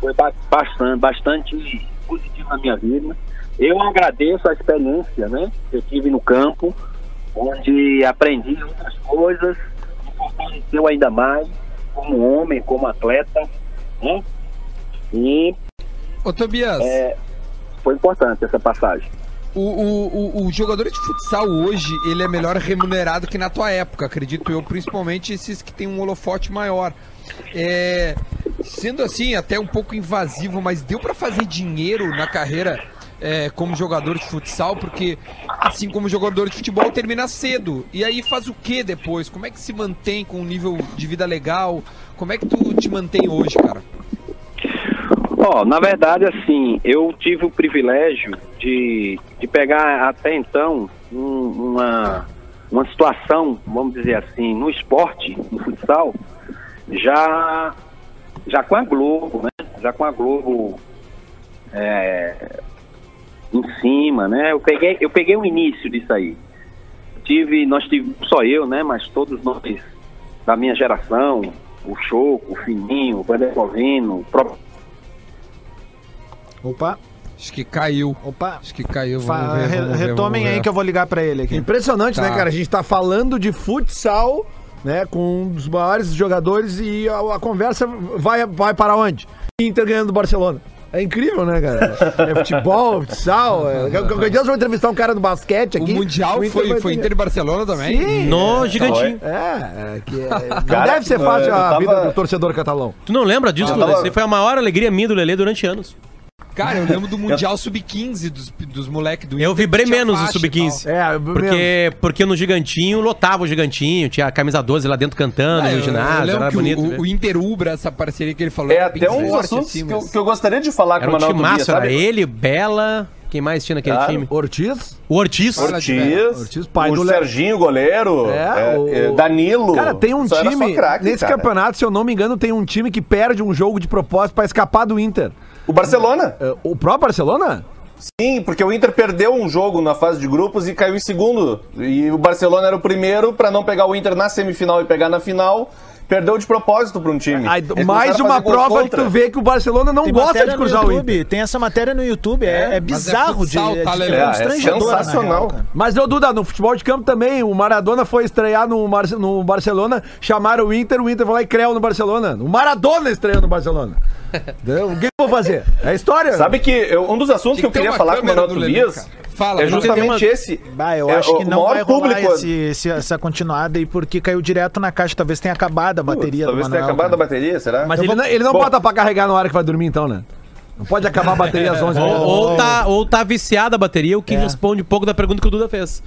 foi ba- bastante, bastante positivo na minha vida. Eu agradeço a experiência né, que eu tive no campo, onde aprendi outras coisas, me fortaleceu ainda mais como homem, como atleta. Né? E Ô, Tobias, é, foi importante essa passagem. o, o, o, o jogador de futsal hoje, ele é melhor remunerado que na tua época, acredito eu, principalmente esses que têm um holofote maior. É, sendo assim, até um pouco invasivo, mas deu pra fazer dinheiro na carreira é, como jogador de futsal, porque assim como jogador de futebol termina cedo. E aí faz o que depois? Como é que se mantém com um nível de vida legal? Como é que tu te mantém hoje, cara? Ó, na verdade, assim, eu tive o privilégio de, de pegar até então um- uma, uma situação, vamos dizer assim, no esporte, no futsal, já, já com a Globo, né? Já com a Globo é, em cima, né? Eu peguei, eu peguei o início disso aí. Tive, nós tivemos, só eu, né? Mas todos nós da minha geração, o Choco, o Fininho, o Vander Covino, o próprio Opa, Acho que caiu. opa. Acho que caiu. Vamos ver, vamos ver, retomem vamos aí que eu vou ligar pra ele aqui. Impressionante, Tá. né, cara? A gente tá falando de futsal, né, com um dos maiores jogadores e a, a conversa vai, vai para onde? Inter ganhando do Barcelona. É incrível, né, cara? É futebol, futsal. É... Qualquer dia eu vou entrevistar um cara do basquete O aqui. Mundial o Inter foi, foi ter- Inter e Barcelona também? Sim. No gigantinho. É, é que é- (laughs) não Cara, deve ser fácil a tava- vida do torcedor catalão. Tu não lembra disso, Ah, tava- foi a maior alegria minha do Lelê durante anos. Cara, eu lembro do (laughs) Mundial Sub-15 dos, dos moleques do Eu Inter, vibrei tinha menos no faixa e Sub-15. tal. É. Porque, porque no Gigantinho lotava o Gigantinho, tinha a camisa 12 lá dentro cantando Ah, no eu- eu ginásio, era bonito. o, ver. o Inter Ubra, essa parceria que ele falou, É até um forte, assuntos assim, que, eu, mas- que eu gostaria de falar Era com o um Manuel time Tobias, massa, era ele, Bela. Quem mais tinha naquele Claro. time? Ortiz. O Ortiz. Ortiz, Ortiz, pai o do Serginho, goleiro, É, é, o- é, Danilo. Cara, tem um Só time. craque, nesse cara. campeonato, se eu não me engano, tem um time que perde um jogo de propósito pra escapar do Inter. O Barcelona. É, O próprio Barcelona? Sim, porque o Inter perdeu um jogo na fase de grupos e caiu em segundo. E o Barcelona era o primeiro pra não pegar o Inter na semifinal e pegar na final. Perdeu de propósito pra um time. Aí, Eles mais uma prova contra. que tu vê que o Barcelona não Tem gosta de cruzar o YouTube, Inter. tem essa matéria no YouTube, é, é bizarro futsal, de, tá, de, Lelê? é É, é na sensacional. real. Mas, ô Duda, no futebol de campo também, o Maradona foi estrear no, Mar no Barcelona, chamaram o Inter, o Inter foi lá e creu no Barcelona. O Maradona estreou no Barcelona. (laughs) O que eu vou fazer? É história. Sabe que eu- um dos assuntos que, Tem eu queria falar com o Manuel Tobias. Fala, é Manuel. justamente uma- esse. Bah, eu É, acho o que não maior vai rolar público- esse, esse- essa continuada aí, porque caiu direto na caixa. Talvez tenha acabado a bateria Talvez do tenha Manuel. acabado a cara. bateria, será? Mas Eu ele vou- não, ele não Bom, bota pra carregar na hora que vai dormir, então, né? Não pode acabar a bateria às 11 Ou, horas. ou tá, ou tá viciada a bateria, o que É. responde um pouco da pergunta que o Duda fez.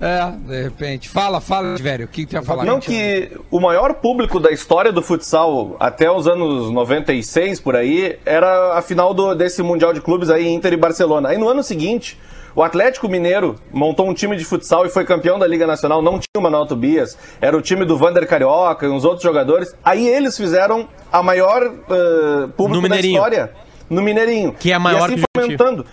É, de repente. Fala, fala, velho. O que, que tu ia falar? Não, que o maior público da história do futsal até os anos 96, por aí, era a final do- desse Mundial de Clubes aí, Inter e Barcelona. Aí no ano seguinte, o Atlético Mineiro montou um time de futsal e foi campeão da Liga Nacional, não tinha o Manuel Tobias, era o time do Vander Carioca e uns outros jogadores. Aí eles fizeram a maior eh, público da história. No Mineirinho. Que é maior e assim foi aumentando.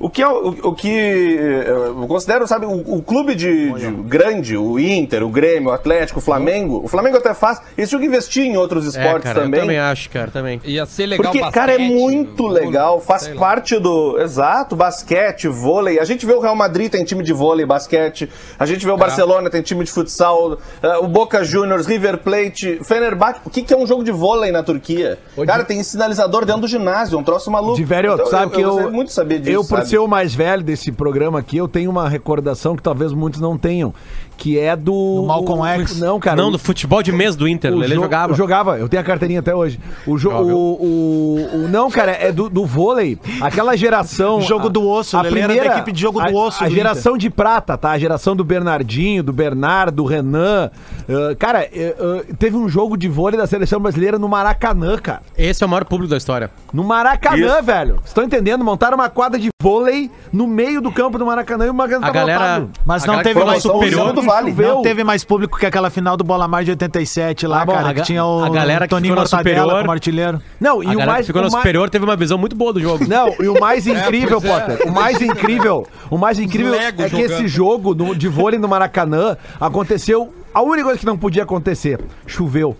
O que, eu, o, o que eh, eu considero, sabe, o, o clube de, de grande, o Inter, o Grêmio, o Atlético, o Flamengo, o Flamengo até faz, eles tinham que investir em outros esportes é, cara, também. eu também acho, cara, também. Ia ser legal Porque, basquete, cara, é muito vôlei, legal, faz parte do. Exato, basquete, vôlei. A gente vê o Real Madrid tem time de vôlei, basquete. A gente vê o Barcelona tem time de futsal. eh, o Boca Juniors, River Plate, Fenerbahçe. O que, que é um jogo de vôlei na Turquia? Cara, tem sinalizador dentro do ginásio, é um troço maluco. De velho, Então, sabe que eu. gostaria muito saber disso. eu, por sabe? Ser o mais velho desse programa aqui, eu tenho uma recordação que talvez muitos não tenham. Que é do. Do Malcolm X. Não, cara. não, do futebol de mês do Inter, o Lelê jo- jogava. Jogava, eu tenho a carteirinha até hoje. O, jo- Joga. o, o, o- Não, cara, é do, do vôlei. Aquela geração. Jogo do osso, o Lelê era da equipe de jogo do a- osso A, do geração de prata, tá? A geração do Bernardinho, do Bernardo, do Renan. Ah, cara, ah, teve um jogo de vôlei da seleção brasileira no Maracanã, cara. Esse é o maior público da história. No Maracanã, Isso. velho. Vocês estão entendendo? Montaram uma quadra de vôlei no meio do campo do Maracanã e o Maracanã A tava galera. Mas a não teve mais no superior. Vale. Choveu. Não teve mais público que aquela final do Bola Mais de 87 lá, Ah, bom, cara, a que tinha o a galera que Toninho ficou na Mortadela superior- como artilheiro. Não, e A o mais. que ficou o no mais- superior teve uma visão muito boa do jogo. (laughs) Não, e o mais incrível, pois é. Potter, o mais (laughs) incrível, o mais incrível Lego é que jogando. esse jogo no- de vôlei no Maracanã aconteceu. A única coisa que não podia acontecer, choveu.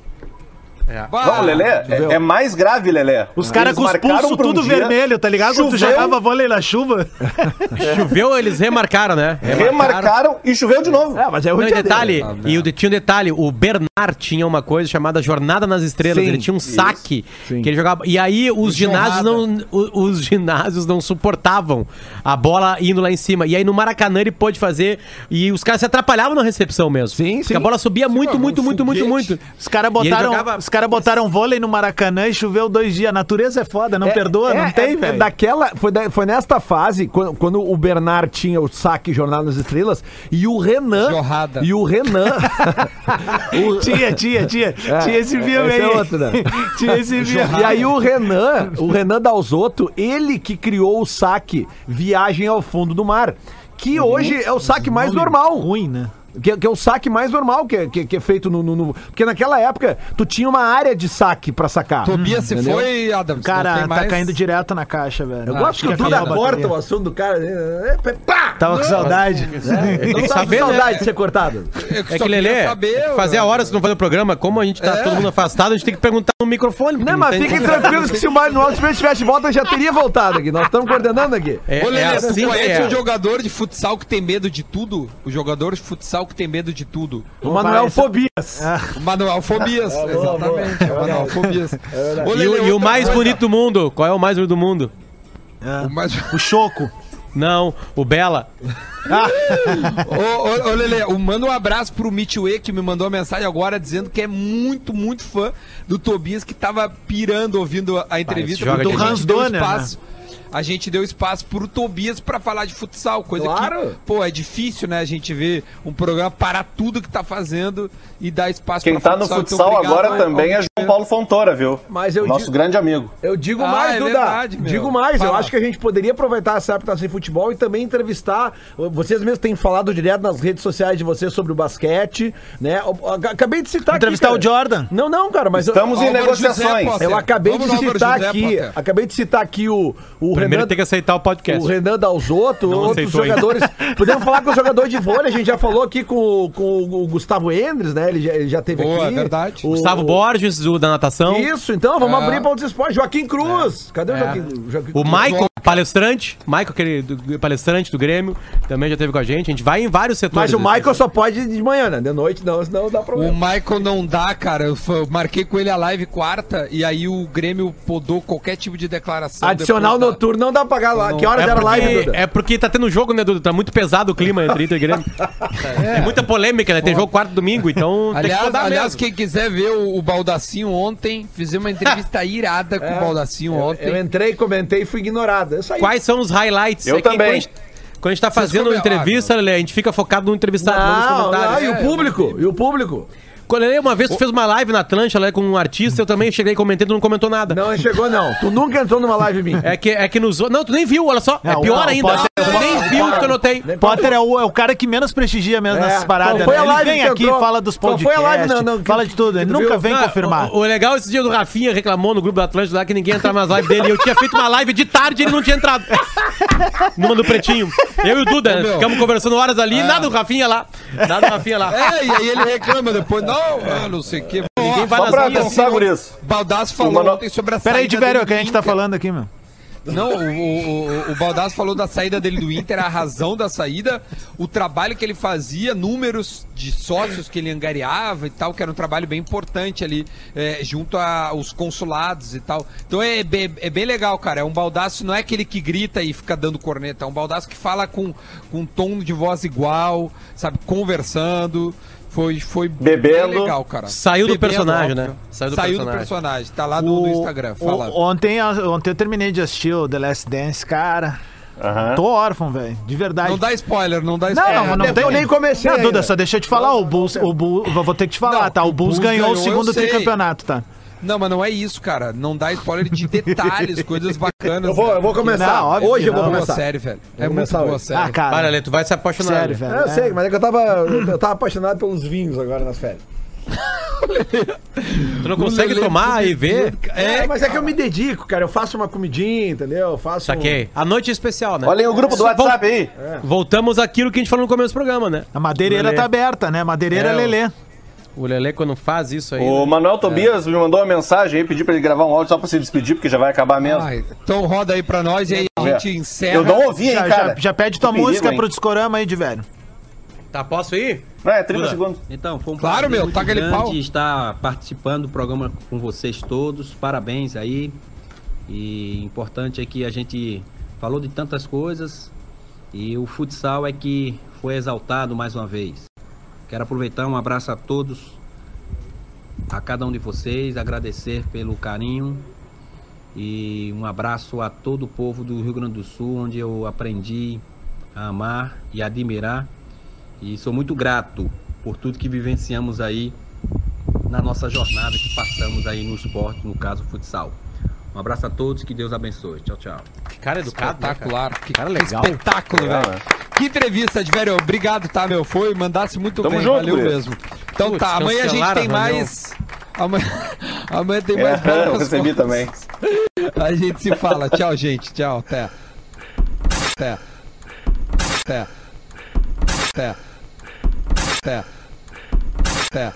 Não, Lelê, é, é mais grave, Lelê. Os caras com os pulsos tudo vermelho, tá ligado? Quando tu choveu. jogava vôlei na chuva. (laughs) Choveu, eles remarcaram, né? Remarcaram e choveu de novo. É, mas é o Não, e dia detalhe, e o, tinha um detalhe, o Bernard tinha uma coisa chamada Jornada nas Estrelas, Sim, ele tinha um isso, saque sim. que ele jogava, e aí os ginásios não os ginásios não suportavam a bola indo lá em cima, e aí no Maracanã ele pôde fazer, e os caras se atrapalhavam na recepção mesmo. Sim, Porque sim. a bola subia muito, muito, muito, muito, muito. Os caras botaram, jogava- os cara botaram vôlei no Maracanã e choveu dois dias. A natureza é foda, não É, perdoa, é, não tem, é, velho. Daquela, foi, da- foi nesta fase, quando, quando o Bernard tinha o saque Jornada nas Estrelas, e o Renan. Jorrada. E o Renan. (laughs) o- Tinha, tinha, tinha. tinha esse filme esse aí. é outro, né? (laughs) tinha esse filme. E aí o Renan, o Renan Dalzotto, ele que criou o saque Viagem ao Fundo do Mar, que hoje é o saque mais normal. Ruim, né? Que, que é o saque mais normal que, é- que, que é feito no, no- no- Porque naquela época, tu tinha uma área de saque pra sacar. Tobias se Entendeu? foi, Adams. Cara, tá mais... caindo direto na caixa, velho. Eu Ah, gosto que acho o que Duda a corta o assunto do cara. é, é, pá! Tava com saudade. Não que tá com saudade né? de ser cortado. É que, Lelê, saber, fazia eu- horas que não fazia o programa, como a gente tá É. todo mundo afastado, a gente tem que perguntar no microfone. porque Não, mas fiquem tranquilos que se o Mário Alves tivesse de volta, já teria voltado aqui. Nós estamos coordenando aqui. É, Ô, é Lelê, assim tu que conhece é. um jogador de futsal que tem medo de tudo? O jogador de futsal que tem medo de tudo. O Manuel vai, Fobias. O Manuel Fobias. (laughs) Exatamente, é o Manuel Fobias. Ô, E, Lelê, o- e o mais coisa. bonito do mundo? Qual é o mais bonito do mundo? O mais... O Choco. Não, o Bela. (laughs) ô, ô, ô, Lelê, manda um abraço pro Mitchue, que me mandou uma mensagem agora dizendo que é muito, muito fã do Tobias, que tava pirando ouvindo a entrevista. a gente Hans Donner, espaço. A gente deu espaço pro Tobias pra falar de futsal, coisa Claro. que, pô, é difícil, né? A gente ver um programa parar tudo que tá fazendo e dar espaço Quem tá no Então, futsal obrigado agora ao- também é João Paulo Fontoura, viu? Mas eu Nosso digo- grande amigo. Eu digo Ah, mais, é Duda. verdade, digo mais. Eu Fala. acho que a gente poderia aproveitar essa época sem futebol e também entrevistar. Vocês mesmos têm falado direto nas redes sociais de vocês sobre o basquete, né? Eu- eu Acabei de citar Entrevistar aqui. o Jordan. Não, não, cara, mas eu- Estamos em Álvaro negociações. José, Eu acabei Vamos de no citar José, aqui, acabei de citar aqui o, o Primeiro Renan, tem que aceitar o podcast. o Renan Dalzotto, Não outros aceitou ainda. jogadores. (laughs) Podemos falar com o jogador de vôlei, a gente já falou aqui com, o- com o Gustavo Endres, né? Ele já, ele já teve Boa, aqui. verdade. O- Gustavo Borges, o da natação. Isso, então, vamos É. abrir para outros esportes. Joaquim Cruz. Cadê o É. Joaquim, Joaquim O Cruz? Michael, palestrante. Michael, aquele do- palestrante do Grêmio, também já teve com a gente. A gente vai em vários setores. Mas o Michael só pode de manhã, né? De noite não, senão dá O problema. Michael não dá, cara. Eu fa- eu marquei com ele a live quarta e aí o Grêmio podou qualquer tipo de declaração. Adicional depois da- noturno não dá pra pagar lá. Que horas É era a live, Duda? é porque tá tendo jogo, né, Duda? Tá muito pesado o clima entre Inter e Grêmio. (laughs) Tem muita polêmica, né? Tem jogo quarto domingo, então tem que Aliás, rodar aliás mesmo. quem quiser ver o, o Baldacinho ontem, fizemos uma entrevista (laughs) irada com o Baldacinho Eu, ontem. eu entrei, comentei e fui ignorado. É isso aí. Quais são os highlights? Eu que também. Quando a gente, quando a gente tá fazendo come- entrevista, Lelê, a gente fica focado no entrevistado, não nos comentários. não, e o É, público? E o público? Quando ele uma vez tu fez uma live na Atlântica lá com um artista, eu também cheguei comentando, tu não comentou nada. Não chegou, não. Tu nunca entrou numa live minha. É que, é que nos. Não, tu nem viu, olha só. É, É, o- pior o ainda. Potter- tu nem viu o que eu notei. Potter é o, é o cara que menos prestigia mesmo É, nessas paradas. qual foi né? a Ele live vem que aqui, entrou? fala dos podcasts, foi a live, não, não, fala de tudo. Ele nunca viu? vem Não, confirmar. O, o legal esse dia do Rafinha reclamou no grupo da Atlântica lá que ninguém entrava nas lives dele. E eu tinha feito uma live de tarde e ele não tinha entrado. Numa do Pretinho. Eu e o Duda, né? ficamos conversando horas ali, nada do Rafinha lá. Nada do Rafinha lá. É, e aí ele reclama depois, não, ah, não sei o que. Ninguém vai Só pra pensar, guris. Baldasso falou O Mano- ontem sobre a Pera aí, saída Tiverio, dele que a gente tá falando aqui, meu. Não, o, o, o, o Baldasso falou da saída dele do Inter, a razão da saída, o trabalho que ele fazia, números de sócios que ele angariava e tal, que era um trabalho bem importante ali, é, junto aos consulados e tal. Então é, bem- é bem legal, cara. É um Baldasso, não é aquele que grita e fica dando corneta, é um Baldasso que fala com, com um tom de voz igual, sabe, conversando. Foi, foi Bebendo. bem legal, cara. Saiu do personagem, óbvio. né? Saiu Saiu do do personagem. Tá lá no, no Instagram. o- Fala. ontem, ontem eu terminei de assistir o The Last Dance, cara. Aham. Tô órfão, velho. De verdade. Não dá spoiler, não dá Não, spoiler. não, não eu tem. nem comecei Não. Duda, só deixa eu te falar. O Bulls, o Bulls, vou ter que te falar, Não, tá? O o Bulls Bulls ganhou, ganhou, o segundo tricampeonato, tá? Não, mas não é isso, cara. Não dá spoiler de detalhes, (laughs) coisas bacanas. Eu vou, eu vou começar. Não, óbvio Hoje eu vou não. Boa começar. série, velho. É Vou muito começar boa hoje. série. Ah, cara. Para, Lê, tu vai se apaixonar. Sério, velho. É, eu é. sei, mas é que eu tava, eu tava apaixonado pelos vinhos agora nas férias. (laughs) Tu não consegue tomar e ver? É, mas é que eu me dedico, cara. Eu faço uma comidinha, entendeu? Eu faço. Saquei. A noite é especial, né? Olhem o grupo do WhatsApp aí. Voltamos àquilo que a gente falou no começo do programa, né? A madeireira Lelê. tá aberta, né? Madeireira É, o- Lelê. O Lelê, quando faz isso aí. O né? Manuel Tobias me mandou uma mensagem aí, pediu pra ele gravar um áudio só pra se despedir, porque já vai acabar mesmo. Ai, então roda aí pra nós e aí a gente encerra. Eu não ouvi, hein, Já, cara. já, já pede tua perigo, música hein? pro discorama aí de velho. Tá, posso ir? É 30 Duda. segundos. Então, foi um Claro, meu, taca aquele grande pau. estar participando do programa com vocês todos. Parabéns aí. E importante é que a gente falou de tantas coisas e o futsal é que foi exaltado mais uma vez. Quero aproveitar um abraço a todos, a cada um de vocês, agradecer pelo carinho e um abraço a todo o povo do Rio Grande do Sul, onde eu aprendi a amar e admirar. E sou muito grato por tudo que vivenciamos aí na nossa jornada que passamos aí no esporte, no caso futsal. Um abraço a todos, que Deus abençoe. Tchau, tchau. Que cara educado. né, cara? Espetacular. Que, Cara que legal. espetáculo, Legal, velho. né? Que entrevista, de velho. Obrigado, tá, meu? Foi, mandasse muito Tamo bem. junto, Valeu mesmo. Então Putz, tá, amanhã a gente (laughs) tem mais. Amanhã, amanhã tem É, mais bola eu recebi costas. também. (laughs) A gente se fala. Tchau, gente. Tchau. Até. Até. Até. Até. Até. Até.